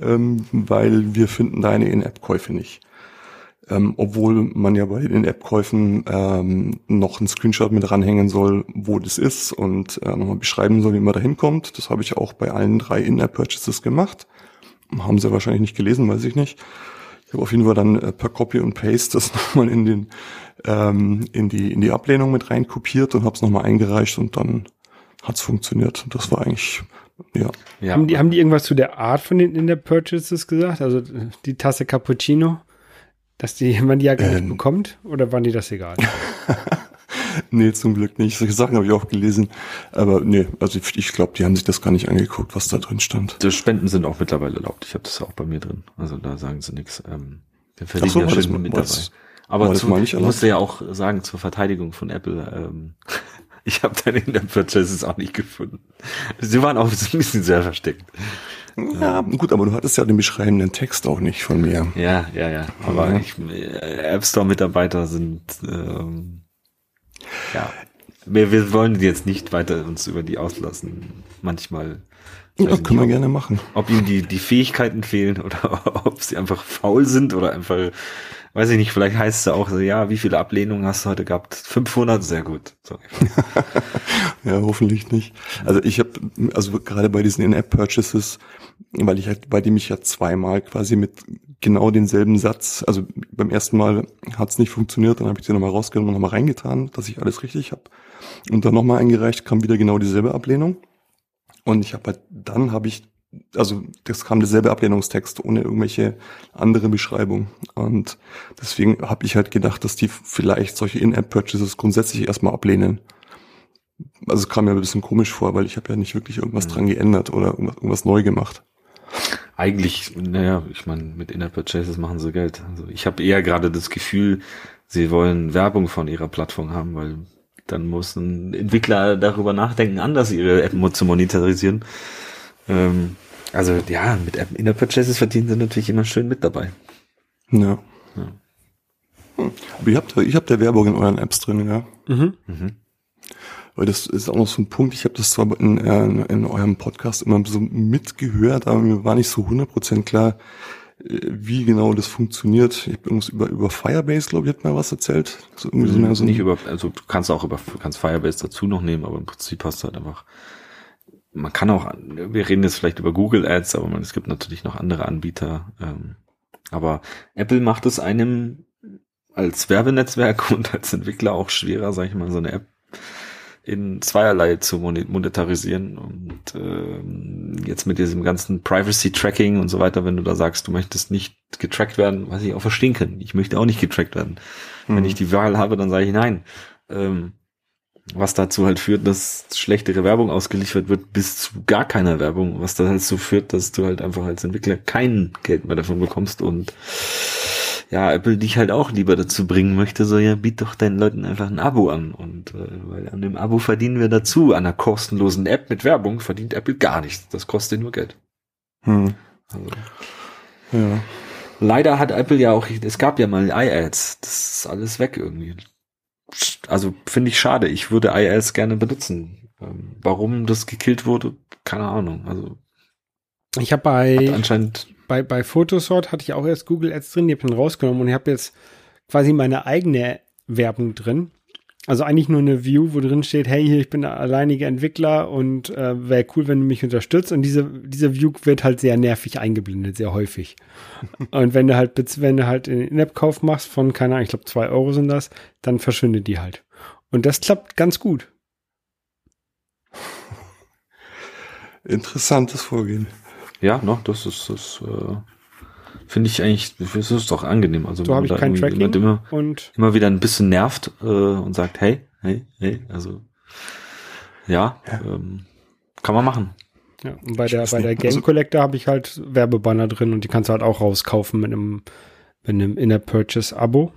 ähm, weil wir finden deine In-App-Käufe nicht. Ähm, obwohl man ja bei den App-Käufen ähm, noch einen Screenshot mit ranhängen soll, wo das ist und äh, nochmal beschreiben soll, wie man da hinkommt. Das habe ich auch bei allen drei In-App-Purchases gemacht. Haben sie wahrscheinlich nicht gelesen, weiß ich nicht. Ich habe auf jeden Fall dann äh, per Copy und Paste das [LAUGHS] nochmal in den ähm, in die in die Ablehnung mit rein kopiert und habe es nochmal eingereicht und dann hat's funktioniert. Und das war eigentlich ja. ja. Haben die haben die irgendwas zu der Art von den In-App-Purchases gesagt? Also die Tasse Cappuccino? Dass die, [LAUGHS] man die ja gar ähm, nicht bekommt? Oder waren die das egal? [LAUGHS] nee, zum Glück nicht. Solche Sachen habe ich auch gelesen. Aber nee, also ich, ich glaube, die haben sich das gar nicht angeguckt, was da drin stand. Die Spenden sind auch mittlerweile erlaubt. Ich habe das auch bei mir drin. Also da sagen sie nichts. Ähm, wir verdienen so, ja schön das, mit dabei. Aber zu, ich musste ja auch sagen, zur Verteidigung von Apple, ähm, ich habe deine In-App-Purchases auch nicht gefunden. Sie waren auch ein bisschen sehr versteckt. Ja, gut, aber du hattest ja den beschreibenden Text auch nicht von mir. Ja, ja, ja. Aber ja. Ich, äh, App Store Mitarbeiter sind ähm, ja. Wir, wir wollen jetzt nicht weiter uns über die auslassen. Manchmal. Ja, können nicht, wir ob, gerne machen. Ob ihnen die, die Fähigkeiten fehlen oder [LAUGHS] ob sie einfach faul sind oder einfach, weiß ich nicht, vielleicht heißt es auch so, ja, wie viele Ablehnungen hast du heute gehabt? 500, sehr gut. So. [LAUGHS] ja, hoffentlich nicht. Also ich habe, also gerade bei diesen In-App-Purchases, weil ich halt, bei dem ich ja zweimal quasi mit genau denselben Satz, also beim ersten Mal hat es nicht funktioniert, dann habe ich den nochmal rausgenommen und nochmal reingetan, dass ich alles richtig habe. Und dann nochmal eingereicht, kam wieder genau dieselbe Ablehnung. Und ich habe halt, dann habe ich, also das kam derselbe Ablehnungstext ohne irgendwelche andere Beschreibung. Und deswegen habe ich halt gedacht, dass die vielleicht solche In-App-Purchases grundsätzlich erstmal ablehnen. Also es kam mir ein bisschen komisch vor, weil ich habe ja nicht wirklich irgendwas mhm. dran geändert oder irgendwas, irgendwas neu gemacht. Eigentlich, naja, ich meine, mit In-App-Purchases machen sie Geld. Also ich habe eher gerade das Gefühl, sie wollen Werbung von ihrer Plattform haben, weil dann muss ein Entwickler darüber nachdenken, anders ihre App zu monetarisieren. Ähm, also ja, mit App in der Purchases verdienen sie natürlich immer schön mit dabei. Ja. ja. Hm. Aber ihr habt, ich habt der Werbung in euren Apps drin, ja? Mhm. mhm. Weil das ist auch noch so ein Punkt, ich habe das zwar in, in, in eurem Podcast immer so mitgehört, aber mir war nicht so 100% klar, wie genau das funktioniert. Ich habe irgendwas über, über Firebase, glaube ich, hat mal was erzählt. So irgendwie so so nicht über, also du kannst auch über, du kannst Firebase dazu noch nehmen, aber im Prinzip hast du halt einfach, man kann auch, wir reden jetzt vielleicht über Google Ads, aber man, es gibt natürlich noch andere Anbieter. Ähm, aber Apple macht es einem als Werbenetzwerk [LAUGHS] und als Entwickler auch schwerer, sag ich mal, so eine App in zweierlei zu monetarisieren. Und ähm, jetzt mit diesem ganzen Privacy-Tracking und so weiter, wenn du da sagst, du möchtest nicht getrackt werden, was ich auch verstehen kann. Ich möchte auch nicht getrackt werden. Mhm. Wenn ich die Wahl habe, dann sage ich nein. Ähm, was dazu halt führt, dass schlechtere Werbung ausgeliefert wird, bis zu gar keiner Werbung, was dann halt so führt, dass du halt einfach als Entwickler kein Geld mehr davon bekommst und ja, Apple dich halt auch lieber dazu bringen möchte, so ja, biet doch deinen Leuten einfach ein Abo an. Und äh, weil an dem Abo verdienen wir dazu. An einer kostenlosen App mit Werbung verdient Apple gar nichts. Das kostet nur Geld. Hm. Also. Ja. Leider hat Apple ja auch, es gab ja mal iAds. Das ist alles weg irgendwie. Also finde ich schade. Ich würde iAds gerne benutzen. Ähm, warum das gekillt wurde, keine Ahnung. Also ich habe bei anscheinend bei, bei Photosort hatte ich auch erst Google Ads drin, die habe ich dann rausgenommen und ich habe jetzt quasi meine eigene Werbung drin. Also eigentlich nur eine View, wo drin steht, hey, hier, ich bin der alleinige Entwickler und äh, wäre cool, wenn du mich unterstützt. Und diese, diese View wird halt sehr nervig eingeblendet, sehr häufig. [LAUGHS] und wenn du halt, wenn du halt einen In-App-Kauf machst von, keine Ahnung, ich glaube zwei Euro sind das, dann verschwindet die halt. Und das klappt ganz gut. Interessantes Vorgehen. Ja, noch, das ist das. Äh, Finde ich eigentlich, das ist doch angenehm. Also so habe ich kein Tracking immer, und immer wieder ein bisschen nervt äh, und sagt, hey, hey, hey, also ja, ja. Ähm, kann man machen. Ja, und bei der, bei der Game also Collector habe ich halt Werbebanner drin und die kannst du halt auch rauskaufen mit einem, mit einem Inner Purchase Abo.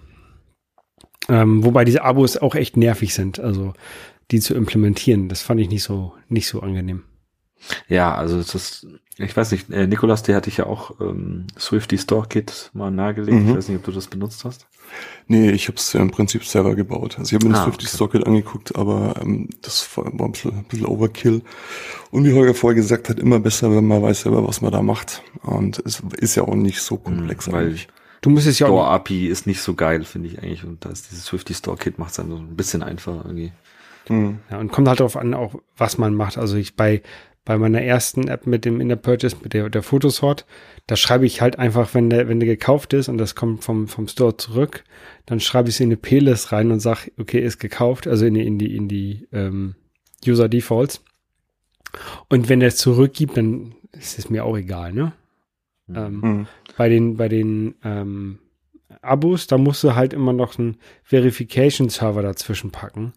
Ähm, wobei diese Abos auch echt nervig sind, also die zu implementieren. Das fand ich nicht so, nicht so angenehm. Ja, also das ist, ich weiß nicht, äh, Nikolas, der hatte ich ja auch ähm, Swifty Store Kit mal nahegelegt. Mhm. Ich weiß nicht, ob du das benutzt hast. Nee, ich habe es ja im Prinzip selber gebaut. Also ich habe mir ah, das Swifty okay. Store Kit angeguckt, aber ähm, das war ein bisschen, ein bisschen Overkill. Und wie Holger vorher gesagt hat, immer besser, wenn man weiß selber, was man da macht. Und es ist ja auch nicht so komplex mhm, weil eigentlich. Du musst es ja Store API ist nicht so geil, finde ich eigentlich. Und da ist dieses Swifty Store Kit macht es dann so ein bisschen einfacher irgendwie. Mhm. Ja, und kommt halt darauf an, auch was man macht. Also ich bei bei meiner ersten App mit dem in der Purchase, mit der, der Fotosort, da schreibe ich halt einfach, wenn der, wenn der gekauft ist und das kommt vom, vom Store zurück, dann schreibe ich es in eine P-List rein und sage, okay, ist gekauft, also in die, in die, in die ähm, User Defaults. Und wenn der es zurückgibt, dann ist es mir auch egal, ne? Mhm. Ähm, hm. bei den, bei den ähm, Abos, da musst du halt immer noch einen Verification Server dazwischen packen.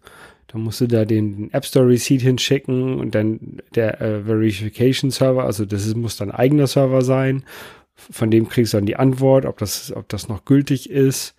Da musst du da den App Store Receipt hinschicken und dann der äh, Verification Server, also das ist, muss dann eigener Server sein. Von dem kriegst du dann die Antwort, ob das, ob das noch gültig ist.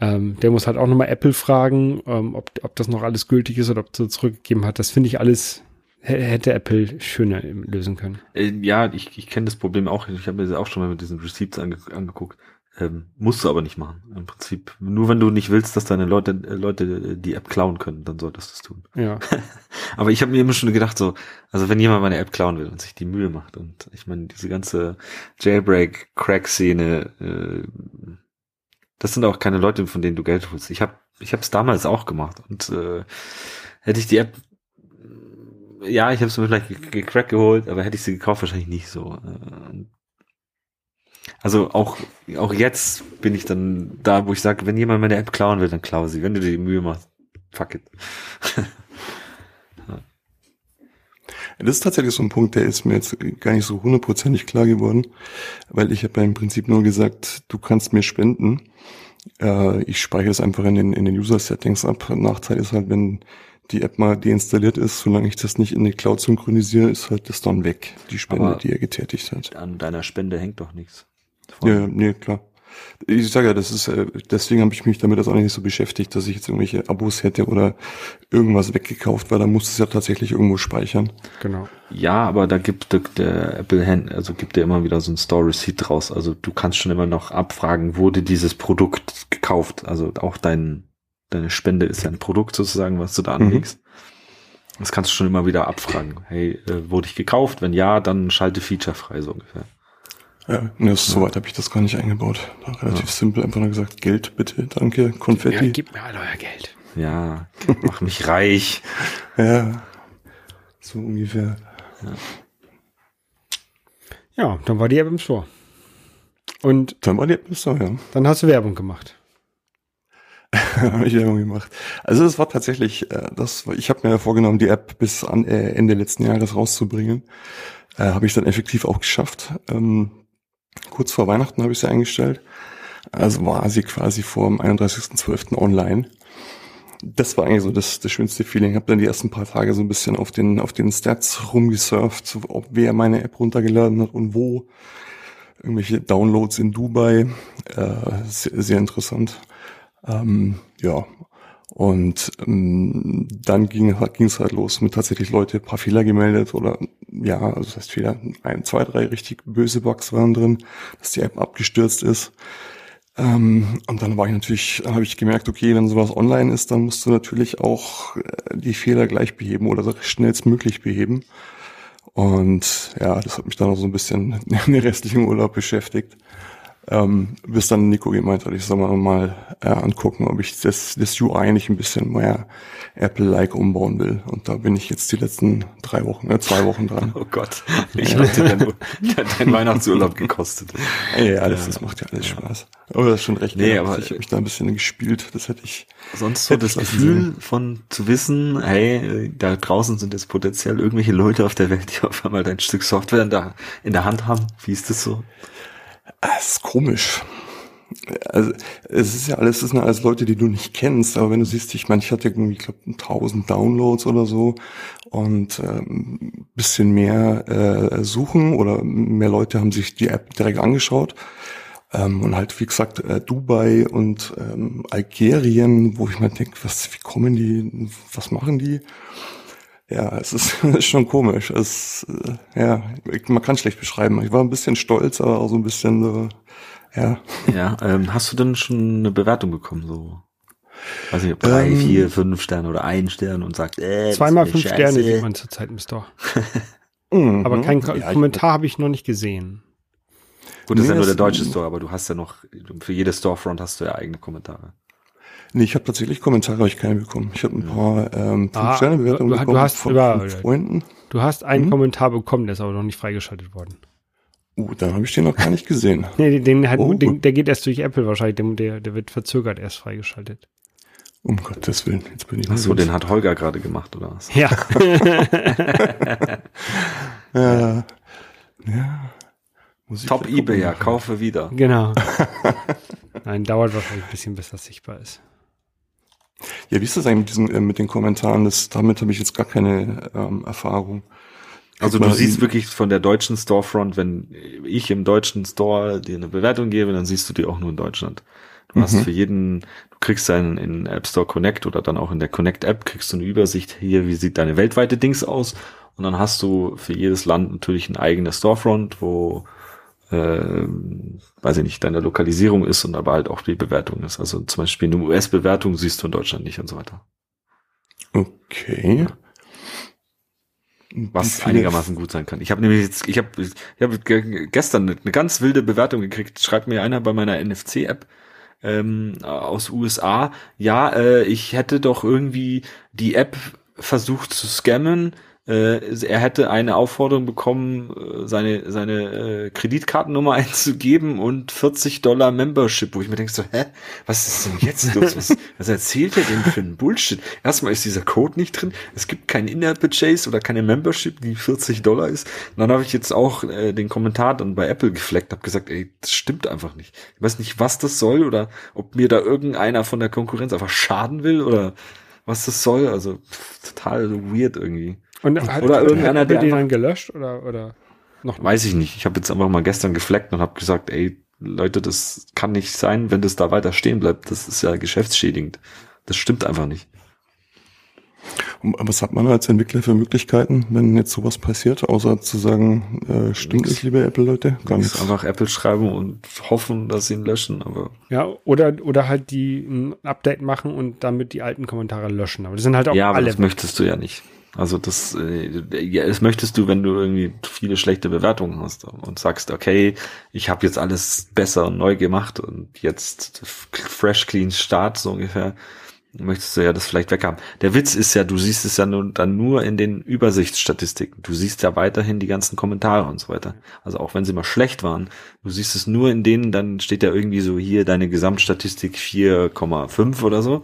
Ähm, der muss halt auch nochmal Apple fragen, ähm, ob, ob das noch alles gültig ist oder ob du zurückgegeben hat. Das finde ich alles hätte Apple schöner lösen können. Äh, ja, ich, ich kenne das Problem auch. Ich habe mir auch schon mal mit diesen Receipts ange angeguckt. Ähm, musst du aber nicht machen. Im Prinzip, nur wenn du nicht willst, dass deine Leute, äh, Leute die App klauen können, dann solltest du es tun. Ja. [LAUGHS] aber ich habe mir immer schon gedacht, so, also wenn jemand meine App klauen will und sich die Mühe macht und ich meine, diese ganze Jailbreak-Crack-Szene, äh, das sind auch keine Leute, von denen du Geld holst. Ich habe ich habe es damals auch gemacht und äh, hätte ich die App ja, ich habe es mir vielleicht gecrack geholt, aber hätte ich sie gekauft, wahrscheinlich nicht so. Äh, also auch, auch jetzt bin ich dann da, wo ich sage, wenn jemand meine App klauen will, dann klau sie. Wenn du dir die Mühe machst, fuck it. [LAUGHS] Das ist tatsächlich so ein Punkt, der ist mir jetzt gar nicht so hundertprozentig klar geworden, weil ich habe ja im Prinzip nur gesagt, du kannst mir spenden. Äh, ich speichere es einfach in den, in den User-Settings ab. Nachteil ist halt, wenn die App mal deinstalliert ist, solange ich das nicht in die Cloud synchronisiere, ist halt das dann weg, die Spende, Aber die er getätigt hat. An deiner Spende hängt doch nichts. Ja, nee, klar. Ich sage ja, das ist, äh, deswegen habe ich mich damit auch nicht so beschäftigt, dass ich jetzt irgendwelche Abos hätte oder irgendwas weggekauft, weil da muss es ja tatsächlich irgendwo speichern. Genau. Ja, aber da gibt der Apple Hand, also gibt er immer wieder so ein Store Receipt raus. Also du kannst schon immer noch abfragen, wurde dieses Produkt gekauft. Also auch dein, deine Spende ist ja ein Produkt sozusagen, was du da mhm. anlegst. Mhm. Das kannst du schon immer wieder abfragen. Hey, äh, wurde ich gekauft? Wenn ja, dann schalte Feature frei, so ungefähr. Ja, ne, ja. soweit habe ich das gar nicht eingebaut. Relativ ja. simpel, einfach nur gesagt, Geld bitte, danke, Konfetti. Ja, gib mir all euer Geld. Ja, mach mich reich. Ja, so ungefähr. Ja. ja, dann war die App im Store. Und dann war die App im Store, ja. Dann hast du Werbung gemacht. [LAUGHS] habe ich Werbung gemacht. Also es war tatsächlich, äh, das, ich habe mir vorgenommen, die App bis an, äh, Ende letzten Jahres rauszubringen. Äh, habe ich dann effektiv auch geschafft. Ähm, Kurz vor Weihnachten habe ich sie eingestellt. Also war sie quasi vor dem 31.12. online. Das war eigentlich so das, das schönste Feeling. Habe dann die ersten paar Tage so ein bisschen auf den, auf den Stats rumgesurft, ob wer meine App runtergeladen hat und wo. Irgendwelche Downloads in Dubai. Äh, sehr, sehr interessant. Ähm, ja, und ähm, dann ging es halt los mit tatsächlich Leute paar Fehler gemeldet oder ja, also das heißt Fehler, ein, zwei, drei richtig böse Bugs waren drin, dass die App abgestürzt ist. Ähm, und dann war ich natürlich, habe ich gemerkt, okay, wenn sowas online ist, dann musst du natürlich auch äh, die Fehler gleich beheben oder schnellstmöglich beheben. Und ja, das hat mich dann auch so ein bisschen [LAUGHS] in den restlichen Urlaub beschäftigt. Ähm, bis dann Nico gemeint hat, ich soll mal, mal äh, angucken, ob ich das, das UI nicht ein bisschen mehr Apple-like umbauen will. Und da bin ich jetzt die letzten drei Wochen, äh, zwei Wochen dran. [LAUGHS] Oh Gott, ich hatte dein, [LAUGHS] dein Weihnachtsurlaub gekostet. Ja, das, das macht ja alles Spaß. Aber das ist schon recht. Nee, aber ich habe mich da ein bisschen gespielt. Das hätte ich. Sonst so das Gefühl von zu wissen, hey, da draußen sind jetzt potenziell irgendwelche Leute auf der Welt, die auf einmal dein Stück Software in der, in der Hand haben. Wie ist das so? Das ist komisch. Also es ist ja alles, es sind alles Leute, die du nicht kennst, aber wenn du siehst, ich meine, ich hatte irgendwie, ich glaube, 1000 Downloads oder so und ähm, bisschen mehr äh, suchen oder mehr Leute haben sich die App direkt angeschaut ähm, und halt wie gesagt äh, Dubai und ähm, Algerien, wo ich mir denke, was, wie kommen die, was machen die? Ja, es ist, [LAUGHS] ist schon komisch. Es, äh, ja, man kann schlecht beschreiben. Ich war ein bisschen stolz, aber auch so ein bisschen so, ja. Ja, ähm, hast du denn schon eine Bewertung bekommen, so? Weiß nicht, ob drei, ähm, vier, fünf Sterne oder ein Stern und sagt, äh, zweimal fünf Scheiße. Sterne sieht man zurzeit im Store. [LAUGHS] Mhm. aber kein ja, Kommentar habe ich noch nicht gesehen. Gut, das nee, ist ja nur der deutsche Store, aber du hast ja noch, für jedes Storefront hast du ja eigene Kommentare. Nee, ich habe tatsächlich Kommentare, habe ich keine bekommen. Ich habe ein paar ähm, ah, Sterne-Bewertungen du, bekommen du hast von, über, von Freunden. Du hast einen hm? Kommentar bekommen, der ist aber noch nicht freigeschaltet worden. Uh, dann habe ich den noch gar nicht gesehen. [LAUGHS] nee, den, den, hat, oh. den, der geht erst durch Apple wahrscheinlich, der, der wird verzögert erst freigeschaltet. Um Gottes Willen, jetzt bin ich Ach so, den hat Holger gerade gemacht, oder was? Ja. [LAUGHS] ja. ja. Musik Top eBay, ja, kaufe wieder. Genau. Nein, dauert wahrscheinlich ein bisschen, bis das sichtbar ist. Ja, wie ist das eigentlich mit, diesen, äh, mit den Kommentaren? Das, damit habe ich jetzt gar keine ähm, Erfahrung. Also du siehst wirklich von der deutschen Storefront, wenn ich im deutschen Store dir eine Bewertung gebe, dann siehst du die auch nur in Deutschland. Du mhm. hast für jeden, du kriegst einen in App Store Connect oder dann auch in der Connect App kriegst du eine Übersicht hier, wie sieht deine weltweite Dings aus Und dann hast du für jedes Land natürlich ein eigenes Storefront, wo äh, weiß ich nicht, deine Lokalisierung ist und aber halt auch die Bewertung ist. Also zum Beispiel eine US-Bewertung siehst du in Deutschland nicht und so weiter. Okay. Was einigermaßen gut sein kann. Ich habe nämlich jetzt, ich habe ich hab gestern eine ganz wilde Bewertung gekriegt. Schreibt mir einer bei meiner NFC-App ähm, aus USA. Ja, äh, ich hätte doch irgendwie die App versucht zu scammen er hätte eine Aufforderung bekommen, äh, seine, seine äh, Kreditkartennummer [LAUGHS] einzugeben und 40 Dollar Membership, wo ich mir denke so, hä, was ist denn jetzt [LAUGHS] los? Was, was erzählt er denn für einen Bullshit? Erstmal ist dieser Code nicht drin, es gibt kein In-App-Purchase oder keine Membership, die 40 Dollar ist. Und dann habe ich jetzt auch äh, den Kommentar dann bei Apple gefleckt, habe gesagt, ey, das stimmt einfach nicht. Ich weiß nicht, was das soll oder ob mir da irgendeiner von der Konkurrenz einfach schaden will oder was das soll. Also pff, total weird irgendwie. Und hat, oder irgendeiner, der den dann gelöscht oder, oder noch? Weiß ich nicht. Ich habe jetzt einfach mal gestern gefleckt und habe gesagt, ey, Leute, das kann nicht sein, wenn das da weiter stehen bleibt. Das ist ja geschäftsschädigend. Das stimmt einfach nicht. Und was hat man als Entwickler für Möglichkeiten, wenn jetzt sowas passiert, außer zu sagen, äh, stimmt es, liebe Apple-Leute? Gar nichts. Einfach Apple schreiben und hoffen, dass sie ihn löschen, aber. Ja, oder, oder halt die ein Update machen und damit die alten Kommentare löschen. Aber das sind halt auch ja, alle. Ja, das möchtest du ja nicht. Also das, äh, ja, das möchtest du, wenn du irgendwie viele schlechte Bewertungen hast und sagst, okay, ich habe jetzt alles besser und neu gemacht und jetzt fresh clean Start so ungefähr, möchtest du ja das vielleicht weghaben. Der Witz ist ja, du siehst es ja nur, dann nur in den Übersichtsstatistiken. Du siehst ja weiterhin die ganzen Kommentare und so weiter. Also auch wenn sie mal schlecht waren, du siehst es nur in denen, dann steht ja irgendwie so hier deine Gesamtstatistik 4,5 oder so.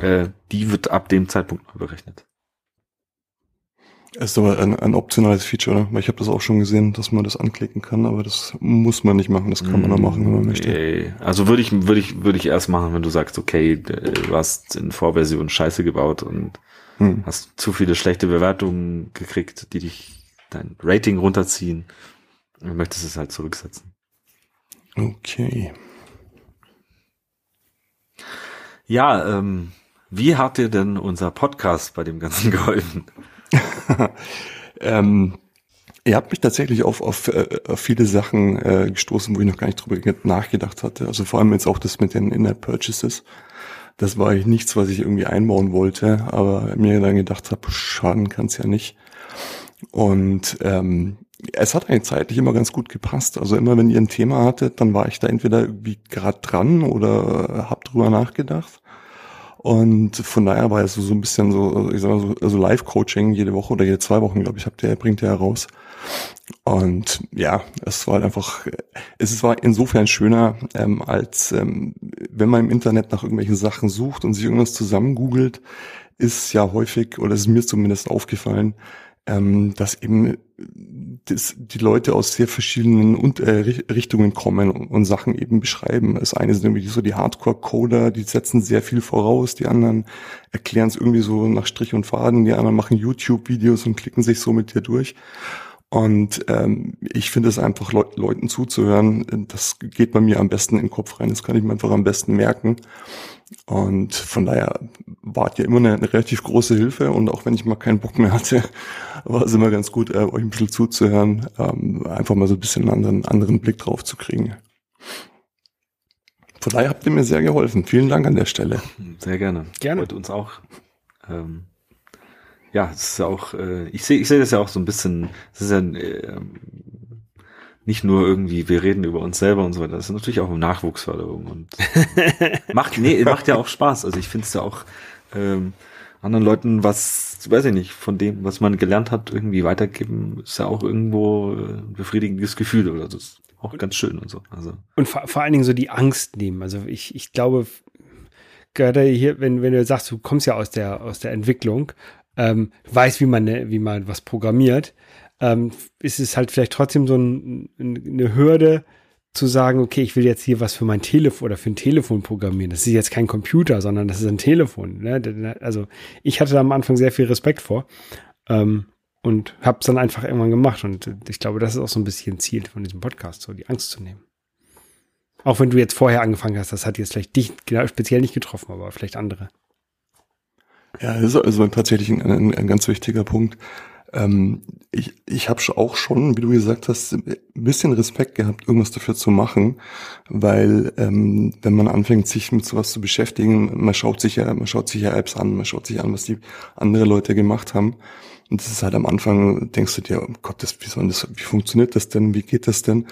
Äh, die wird ab dem Zeitpunkt berechnet. Es ist aber ein, ein optionales Feature, oder? Weil ich habe das auch schon gesehen, dass man das anklicken kann, aber das muss man nicht machen. Das kann man dann machen, wenn man möchte. Also würde ich, würde ich, würde ich erst machen, wenn du sagst, okay, du hast in Vorversion Scheiße gebaut und hm. hast zu viele schlechte Bewertungen gekriegt, die dich dein Rating runterziehen. Du möchtest es halt zurücksetzen. Okay. Ja, ähm, wie hat dir denn unser Podcast bei dem Ganzen [LAUGHS] geholfen? [LAUGHS] ähm, ihr habt mich tatsächlich auf, auf, äh, auf viele Sachen äh, gestoßen, wo ich noch gar nicht drüber nachgedacht hatte. Also vor allem jetzt auch das mit den Inner Purchases. Das war nichts, was ich irgendwie einbauen wollte, aber mir dann gedacht habe, schaden kann es ja nicht. Und ähm, es hat eigentlich zeitlich immer ganz gut gepasst. Also immer, wenn ihr ein Thema hattet, dann war ich da entweder irgendwie gerade dran oder hab drüber nachgedacht. Und von daher war es so, so ein bisschen so, ich sag mal so, also Live-Coaching jede Woche oder jede zwei Wochen, glaube ich, habt ihr, bringt ihr heraus. Und ja, es war halt einfach, es war insofern schöner, ähm, als ähm, wenn man im Internet nach irgendwelchen Sachen sucht und sich irgendwas zusammengoogelt, ist ja häufig, oder ist mir zumindest aufgefallen, ähm, dass eben das, die Leute aus sehr verschiedenen und, äh, Richtungen kommen und, und, Sachen eben beschreiben. Das eine sind irgendwie so die Hardcore-Coder, die setzen sehr viel voraus, die anderen erklären es irgendwie so nach Strich und Faden, die anderen machen YouTube-Videos und klicken sich so mit dir durch. Und ähm, ich finde es einfach, Le Leuten zuzuhören, das geht bei mir am besten in den Kopf rein. Das kann ich mir einfach am besten merken. Und von daher wart ihr immer eine, eine, relativ große Hilfe. Und auch wenn ich mal keinen Bock mehr hatte, [LAUGHS] war es immer ganz gut, äh, euch ein bisschen zuzuhören, ähm, einfach mal so ein bisschen einen anderen, anderen Blick drauf zu kriegen. Von daher habt ihr mir sehr geholfen. Vielen Dank an der Stelle. Sehr gerne. Gerne. Und uns auch. Ähm ja, es ist ja auch, äh, ich sehe ich sehe das ja auch so ein bisschen, es ist ja äh, nicht nur irgendwie, wir reden über uns selber und so weiter, das ist natürlich auch Nachwuchsförderung und [LAUGHS] macht, nee, macht ja auch Spaß. Also ich finde es ja auch ähm, anderen Leuten was, weiß ich nicht, von dem, was man gelernt hat, irgendwie weitergeben, ist ja auch irgendwo ein befriedigendes Gefühl oder das ist auch ganz schön und so. Also. Und vor, vor allen Dingen so die Angst nehmen. Also ich, ich glaube, gerade hier, wenn, wenn du sagst, du kommst ja aus der, aus der Entwicklung ähm, weiß, wie man, wie man was programmiert, ähm, ist es halt vielleicht trotzdem so ein, eine Hürde zu sagen, okay, ich will jetzt hier was für mein Telefon oder für ein Telefon programmieren. Das ist jetzt kein Computer, sondern das ist ein Telefon. Ne? Also ich hatte da am Anfang sehr viel Respekt vor ähm, und habe es dann einfach irgendwann gemacht. Und ich glaube, das ist auch so ein bisschen Ziel von diesem Podcast, so die Angst zu nehmen. Auch wenn du jetzt vorher angefangen hast, das hat jetzt vielleicht dich genau, speziell nicht getroffen, aber vielleicht andere. Ja, das ist also tatsächlich ein, ein, ein ganz wichtiger Punkt. Ähm, ich ich habe auch schon, wie du gesagt hast, ein bisschen Respekt gehabt, irgendwas dafür zu machen, weil ähm, wenn man anfängt, sich mit sowas zu beschäftigen, man schaut sich ja, man schaut sich ja Apps an, man schaut sich an, was die andere Leute gemacht haben. Und das ist halt am Anfang, denkst du dir, oh Gott, das, wie soll das, wie funktioniert das denn, wie geht das denn?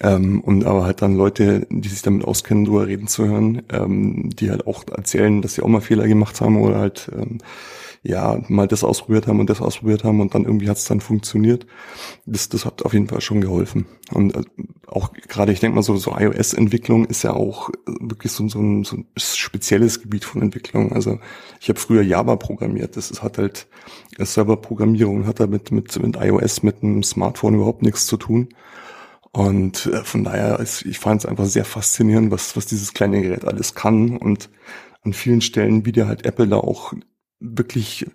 Ähm, und aber halt dann Leute, die sich damit auskennen, drüber reden zu hören, ähm, die halt auch erzählen, dass sie auch mal Fehler gemacht haben oder halt ähm, ja, mal das ausprobiert haben und das ausprobiert haben und dann irgendwie hat es dann funktioniert. Das, das hat auf jeden Fall schon geholfen. Und äh, auch gerade, ich denke mal, so, so iOS-Entwicklung ist ja auch wirklich so, so, ein, so ein spezielles Gebiet von Entwicklung. Also ich habe früher Java programmiert. Das ist, hat halt Serverprogrammierung, hat damit mit, mit iOS, mit einem Smartphone überhaupt nichts zu tun. Und äh, von daher, ist, ich fand es einfach sehr faszinierend, was, was dieses kleine Gerät alles kann. Und an vielen Stellen, wie dir halt Apple da auch wirklich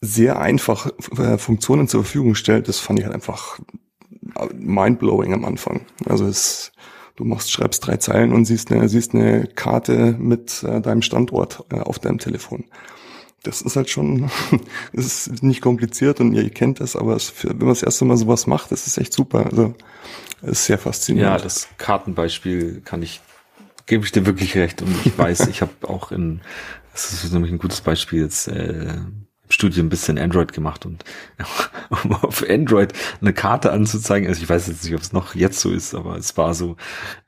sehr einfach äh, Funktionen zur Verfügung stellt, das fand ich halt einfach mindblowing am Anfang. Also es, du machst, schreibst drei Zeilen und siehst eine, siehst eine Karte mit äh, deinem Standort äh, auf deinem Telefon. Das ist halt schon, [LAUGHS] das ist nicht kompliziert und ihr kennt das, aber es, wenn man das erste Mal sowas macht, das ist echt super. Also ist sehr faszinierend. Ja, das Kartenbeispiel kann ich, gebe ich dir wirklich recht und ich weiß, ich habe auch in das ist nämlich ein gutes Beispiel jetzt äh, im Studium ein bisschen Android gemacht und [LAUGHS] um auf Android eine Karte anzuzeigen, also ich weiß jetzt nicht, ob es noch jetzt so ist, aber es war so,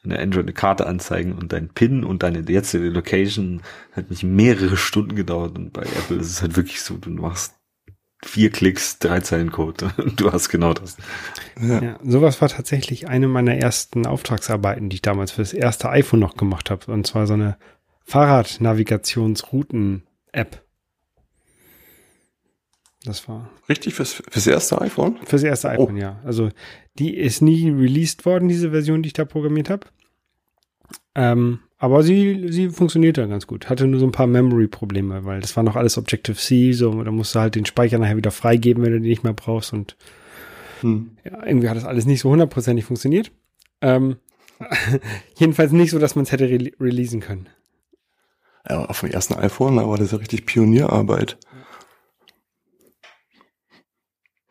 eine Android eine Karte anzeigen und dein PIN und deine jetzige Location hat mich mehrere Stunden gedauert und bei Apple ist es halt wirklich so, du machst vier Klicks, drei Zeilen Code [LAUGHS] und du hast genau das. Ja. ja. sowas war tatsächlich eine meiner ersten Auftragsarbeiten, die ich damals für das erste iPhone noch gemacht habe. Und zwar so eine Fahrradnavigationsrouten-App. Das war. Richtig fürs, fürs erste iPhone? Fürs erste oh. iPhone, oh. ja. Also die ist nie released worden, diese Version, die ich da programmiert habe. Ähm, aber sie, sie funktioniert dann ganz gut. Hatte nur so ein paar Memory-Probleme, weil das war noch alles Objective-C, so, da musst du halt den Speicher nachher wieder freigeben, wenn du den nicht mehr brauchst und hm. ja, irgendwie hat das alles nicht so hundertprozentig funktioniert. Ähm, [LAUGHS] jedenfalls nicht so, dass man es hätte re releasen können. Ja, auf dem ersten iPhone, aber das ist ja richtig Pionierarbeit.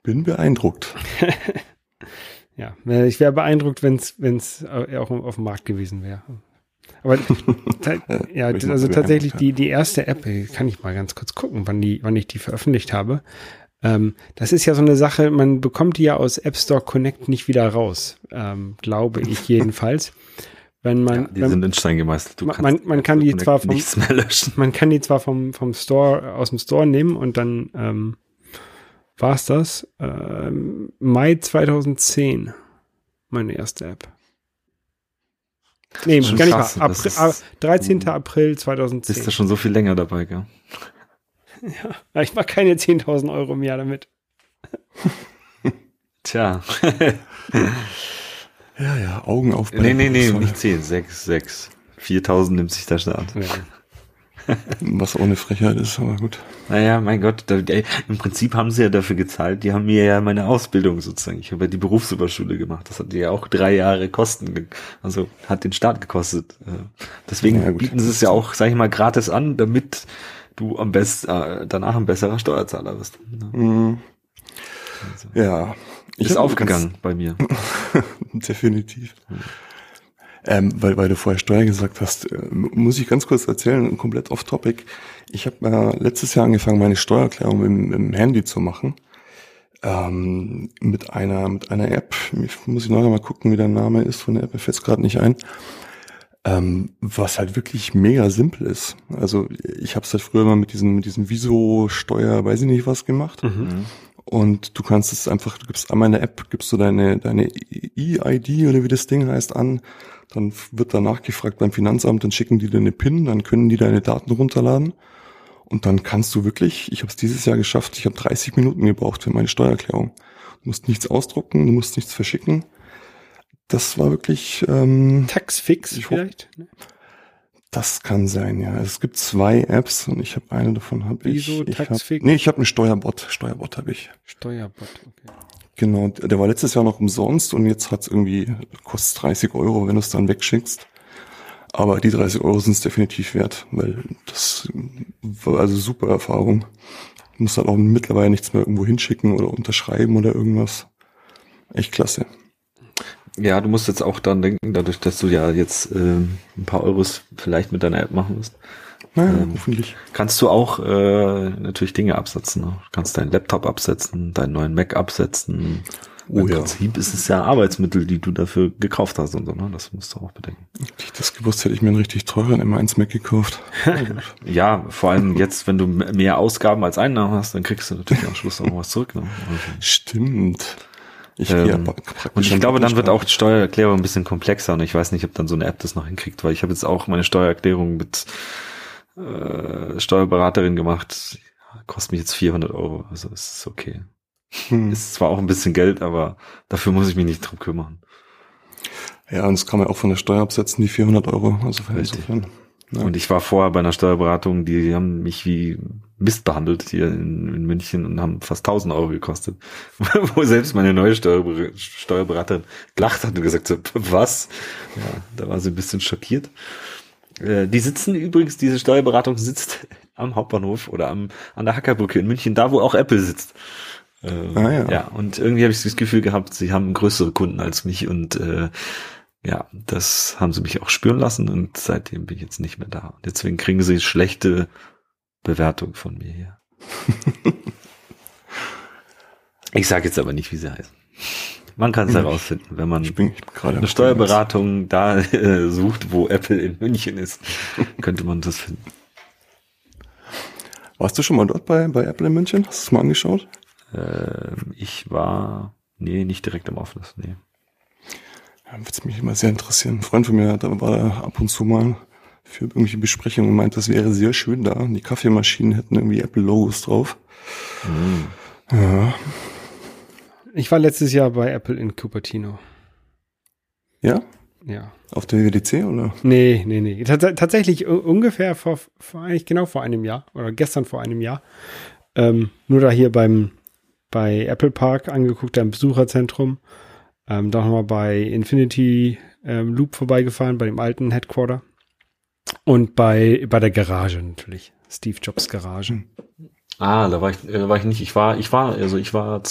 Bin beeindruckt. [LAUGHS] ja, ich wäre beeindruckt, wenn es auch auf dem Markt gewesen wäre. Aber [LAUGHS] ja, also tatsächlich die, die erste App, kann ich mal ganz kurz gucken, wann, die, wann ich die veröffentlicht habe. Ähm, das ist ja so eine Sache, man bekommt die ja aus App Store Connect nicht wieder raus, ähm, glaube ich [LAUGHS] jedenfalls. Wenn man, ja, die wenn, sind in Stein gemeißelt. Du man, man, man kann die zwar vom, man kann die zwar vom, vom Store, aus dem Store nehmen und dann, ähm, war es das, ähm, Mai 2010, meine erste App. Nee, gar nicht wahr. April, ist, 13. April 2010. Ist da schon so viel länger dabei, gell? Ja, ich mache keine 10.000 Euro im Jahr damit. [LAUGHS] Tja. Ja, ja, Augen auf. Nee, nee, nee, nicht 10, 6, 6. 4000 nimmt sich der Staat. Ja. Was ohne Frechheit ist, aber gut. Naja, mein Gott, da, ey, im Prinzip haben sie ja dafür gezahlt. Die haben mir ja meine Ausbildung sozusagen. Ich habe ja die Berufsüberschule gemacht. Das hat ja auch drei Jahre Kosten, also hat den Staat gekostet. Äh, deswegen ja, bieten sie es ja auch, sag ich mal, gratis an, damit du am besten äh, danach ein besserer Steuerzahler wirst. Mhm. Also. Ja, ich ist aufgegangen bei mir. [LAUGHS] Definitiv. Ähm, weil, weil du vorher Steuer gesagt hast, äh, muss ich ganz kurz erzählen, komplett off topic. Ich habe äh, letztes Jahr angefangen, meine Steuererklärung im, im Handy zu machen. Ähm, mit einer mit einer App. Muss ich noch mal gucken, wie der Name ist von der App. Mir fällt gerade nicht ein. Ähm, was halt wirklich mega simpel ist. Also ich habe es halt früher mal mit diesem mit diesem Viso-Steuer, weiß ich nicht was gemacht. Mhm. Und du kannst es einfach, du gibst einmal in der App, gibst du deine, deine E-ID oder wie das Ding heißt an, dann wird danach gefragt beim Finanzamt, dann schicken die dir eine PIN, dann können die deine Daten runterladen. Und dann kannst du wirklich, ich habe es dieses Jahr geschafft, ich habe 30 Minuten gebraucht für meine Steuererklärung. Du musst nichts ausdrucken, du musst nichts verschicken. Das war wirklich ähm, Taxfix vielleicht? Das kann sein, ja. Es gibt zwei Apps und ich habe eine davon habe ich. Wieso ich Taxfix? Hab, nee, ich habe einen Steuerbot. Steuerbot habe ich. Steuerbot, okay. Genau, der war letztes Jahr noch umsonst und jetzt hat's irgendwie kostet 30 Euro, wenn du es dann wegschickst. Aber die 30 Euro sind es definitiv wert, weil das war also super Erfahrung. muss dann auch mittlerweile nichts mehr irgendwo hinschicken oder unterschreiben oder irgendwas. Echt klasse. Ja, du musst jetzt auch dann denken, dadurch, dass du ja jetzt ähm, ein paar Euros vielleicht mit deiner App machen wirst, Naja, Ähm, hoffentlich. kannst du auch äh, natürlich Dinge absetzen. Ne? Du kannst deinen Laptop absetzen, deinen neuen Mac absetzen. Oh Im ja. Prinzip ist es ja Arbeitsmittel, die du dafür gekauft hast und so. Ne? Das musst du auch bedenken. Hätte ich das gewusst, hätte ich mir einen richtig teuren M1 Mac gekauft. [LAUGHS] Ja, vor allem jetzt, wenn du mehr Ausgaben als Einnahmen hast, dann kriegst du natürlich am Schluss auch was zurück. Ne? Also, Stimmt. Ich Ähm, Und ich glaube, dann wird auch die Steuererklärung ein bisschen komplexer und ich weiß nicht, ob dann so eine App das noch hinkriegt, weil ich habe jetzt auch meine Steuererklärung mit äh, Steuerberaterin gemacht. Kostet mich jetzt 400 Euro, also es ist okay. Hm. Ist zwar auch ein bisschen Geld, aber dafür muss ich mich nicht drum kümmern. Ja, und das kann man auch von der Steuer absetzen, die 400 Euro. Also insofern. Ja. Und ich war vorher bei einer Steuerberatung, die haben mich wie Mist behandelt hier in, in München und haben fast 1000 Euro gekostet. [LAUGHS] Wo selbst meine neue Steuerber Steuerberaterin gelacht hat und gesagt hat, was? Ja, da war sie ein bisschen schockiert. Äh, Die sitzen übrigens, diese Steuerberatung sitzt [LAUGHS] am Hauptbahnhof oder am, an der Hackerbrücke in München, da wo auch Apple sitzt. Äh, Ah, ja. ja, und irgendwie habe ich das Gefühl gehabt, sie haben größere Kunden als mich und äh, ja, das haben sie mich auch spüren lassen und seitdem bin ich jetzt nicht mehr da. Und deswegen kriegen sie schlechte Bewertung von mir hier. [LAUGHS] ich sage jetzt aber nicht, wie sie heißen. Man kann es Hm. herausfinden, wenn man ich bin, ich bin gerade eine Steuerberatung da äh, sucht, wo Apple in München ist, [LAUGHS] könnte man das finden. Warst du schon mal dort bei, bei Apple in München? Hast du es mal angeschaut? Ähm, ich war, nee, nicht direkt im Office, nee. Ja, würde es mich immer sehr interessieren. Ein Freund von mir, da war da ab und zu mal für irgendwelche Besprechungen und meint, das wäre sehr schön da. Die Kaffeemaschinen hätten irgendwie Apple-Logos drauf. Ja. Ich war letztes Jahr bei Apple in Cupertino. Ja? Ja. Auf der WWDC oder? Nee, nee, nee. Tats tatsächlich ungefähr vor, vor, eigentlich genau vor einem Jahr oder gestern vor einem Jahr. Ähm, nur da hier beim, bei Apple Park angeguckt, am Besucherzentrum. Ähm, da nochmal bei Infinity ähm, Loop vorbeigefahren, bei dem alten Headquarter. Und bei, bei der Garage natürlich. Steve Jobs Garage. Ah, da war ich, äh, war ich nicht. Ich war, ich war, also ich war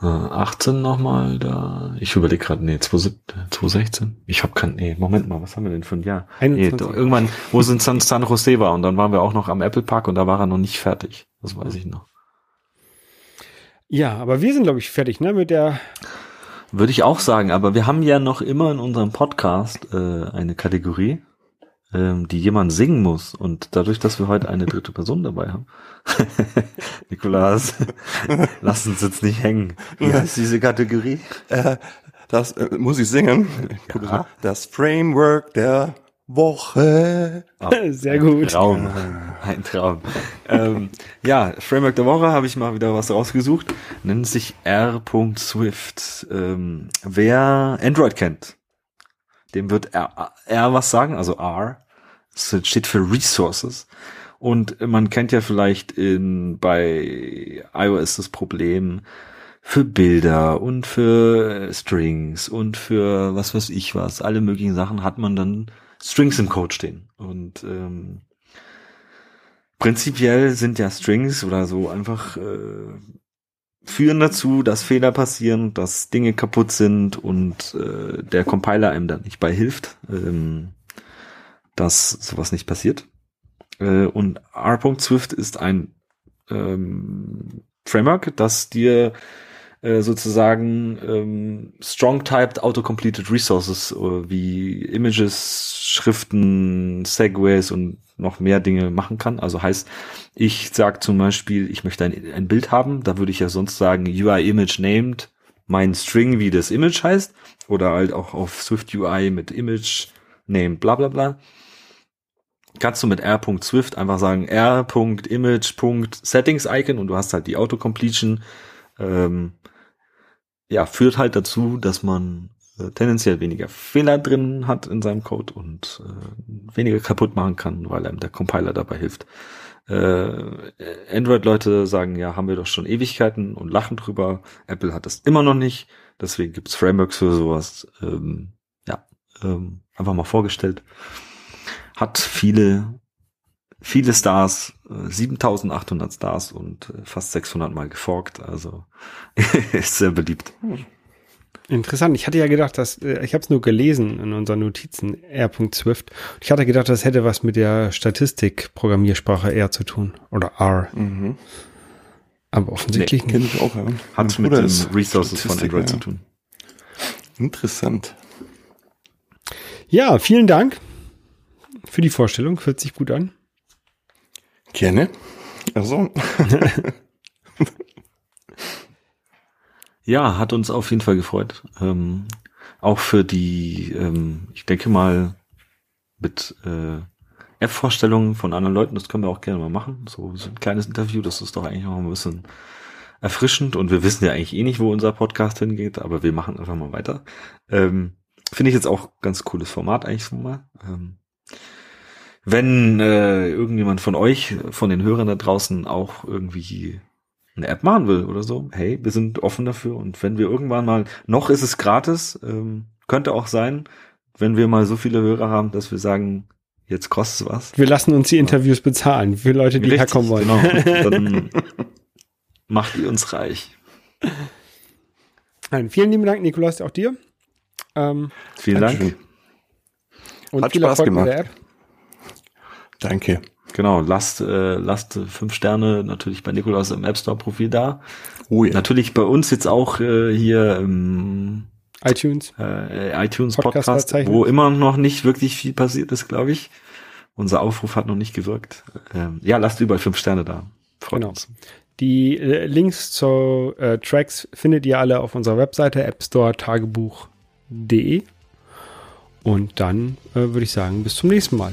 2018 nochmal da. Ich überlege gerade, nee, 2017, 2016. Ich habe kein, nee, Moment mal, was haben wir denn für ein Jahr? Nee, 21. doch, irgendwann, wo es in San, San Jose war und dann waren wir auch noch am Apple Park und da war er noch nicht fertig. Das weiß ich noch. Ja, aber wir sind, glaube ich, fertig, ne? Mit der. Würde ich auch sagen, aber wir haben ja noch immer in unserem Podcast äh, eine Kategorie, ähm, die jemand singen muss. Und dadurch, dass wir heute eine dritte Person dabei haben, [LAUGHS] Nikolas, [LAUGHS] lass uns jetzt nicht hängen. Wie heißt diese Kategorie? Äh, das äh, muss ich singen. Ja. Das Framework der Woche. [LAUGHS] Sehr gut. Traum. Ein Traum. ähm, ja, Framework der Woche habe ich mal wieder was rausgesucht. Nennt sich R.Swift. Ähm, wer Android kennt, dem wird R, R was sagen, also R. Das steht für Resources. Und man kennt ja vielleicht in, bei iOS das Problem für Bilder und für Strings und für was weiß ich was, alle möglichen Sachen hat man dann Strings im Code stehen. Und ähm, prinzipiell sind ja Strings oder so einfach äh, führen dazu, dass Fehler passieren, dass Dinge kaputt sind und äh, der Compiler einem dann nicht bei hilft, ähm, dass sowas nicht passiert. Äh, und R.Swift ist ein ähm, Framework, das dir äh, sozusagen ähm, strong-typed autocompleted resources äh, wie Images, Schriften, Segways und noch mehr Dinge machen kann. Also heißt, ich sage zum Beispiel, ich möchte ein, ein Bild haben, da würde ich ja sonst sagen UI image named mein String, wie das Image heißt, oder halt auch auf Swift UI mit Image named bla bla bla. Kannst du mit r.swift einfach sagen r.image.settings-icon und du hast halt die Autocompletion. Ähm, ja, führt halt dazu, dass man äh, tendenziell weniger Fehler drin hat in seinem Code und äh, weniger kaputt machen kann, weil einem der Compiler dabei hilft. Äh, Android-Leute sagen, ja, haben wir doch schon Ewigkeiten und lachen drüber. Apple hat das immer noch nicht. Deswegen gibt's Frameworks für sowas. Ähm, ja, ähm, einfach mal vorgestellt. Hat viele viele Stars, äh, 7800 Stars und äh, fast 600 Mal geforkt. Also [LAUGHS] ist sehr beliebt. Interessant. Ich hatte ja gedacht, dass äh, ich habe es nur gelesen in unseren Notizen R.Swift. Ich hatte gedacht, das hätte was mit der Statistik-Programmiersprache R zu tun oder R. Mhm. Aber offensichtlich Kenne nicht. ich auch, ja. Hat mit den Resources von Android ja. zu tun. Interessant. Ja, vielen Dank für die Vorstellung. Hört sich gut an. Gerne. Also, [LAUGHS] Ja, hat uns auf jeden Fall gefreut. Ähm, auch für die, ähm, ich denke mal, mit äh, App-Vorstellungen von anderen Leuten, das können wir auch gerne mal machen. So, so ein kleines Interview, das ist doch eigentlich auch ein bisschen erfrischend und wir wissen ja eigentlich eh nicht, wo unser Podcast hingeht, aber wir machen einfach mal weiter. Ähm, Finde ich jetzt auch ganz cooles Format eigentlich schon mal. Ähm, wenn äh, irgendjemand von euch, von den Hörern da draußen auch irgendwie eine App machen will oder so, hey, wir sind offen dafür und wenn wir irgendwann mal, noch ist es gratis, ähm, könnte auch sein, wenn wir mal so viele Hörer haben, dass wir sagen, jetzt kostet es was. Wir lassen uns die Interviews bezahlen für Leute, die Richtig, herkommen wollen. Genau. [LAUGHS] Dann macht ihr uns reich. Nein, vielen lieben Dank, Nikolaus, auch dir. Ähm, Vielen Dank. Und Hat viel Spaß Erfolg mit gemacht. Danke. Genau, lasst, äh, lasst fünf Sterne natürlich bei Nikolaus im App Store Profil da. Oh ja. Natürlich bei uns jetzt auch äh, hier im iTunes. äh, iTunes Podcast Podcast, wo immer noch nicht wirklich viel passiert ist, glaube ich. Unser Aufruf hat noch nicht gewirkt. Ähm, ja, lasst überall fünf Sterne da. Freut Genau. uns. Die äh, Links zu äh, Tracks findet ihr alle auf unserer Webseite appstoretagebuch.de. Und dann äh, würde ich sagen, bis zum nächsten Mal.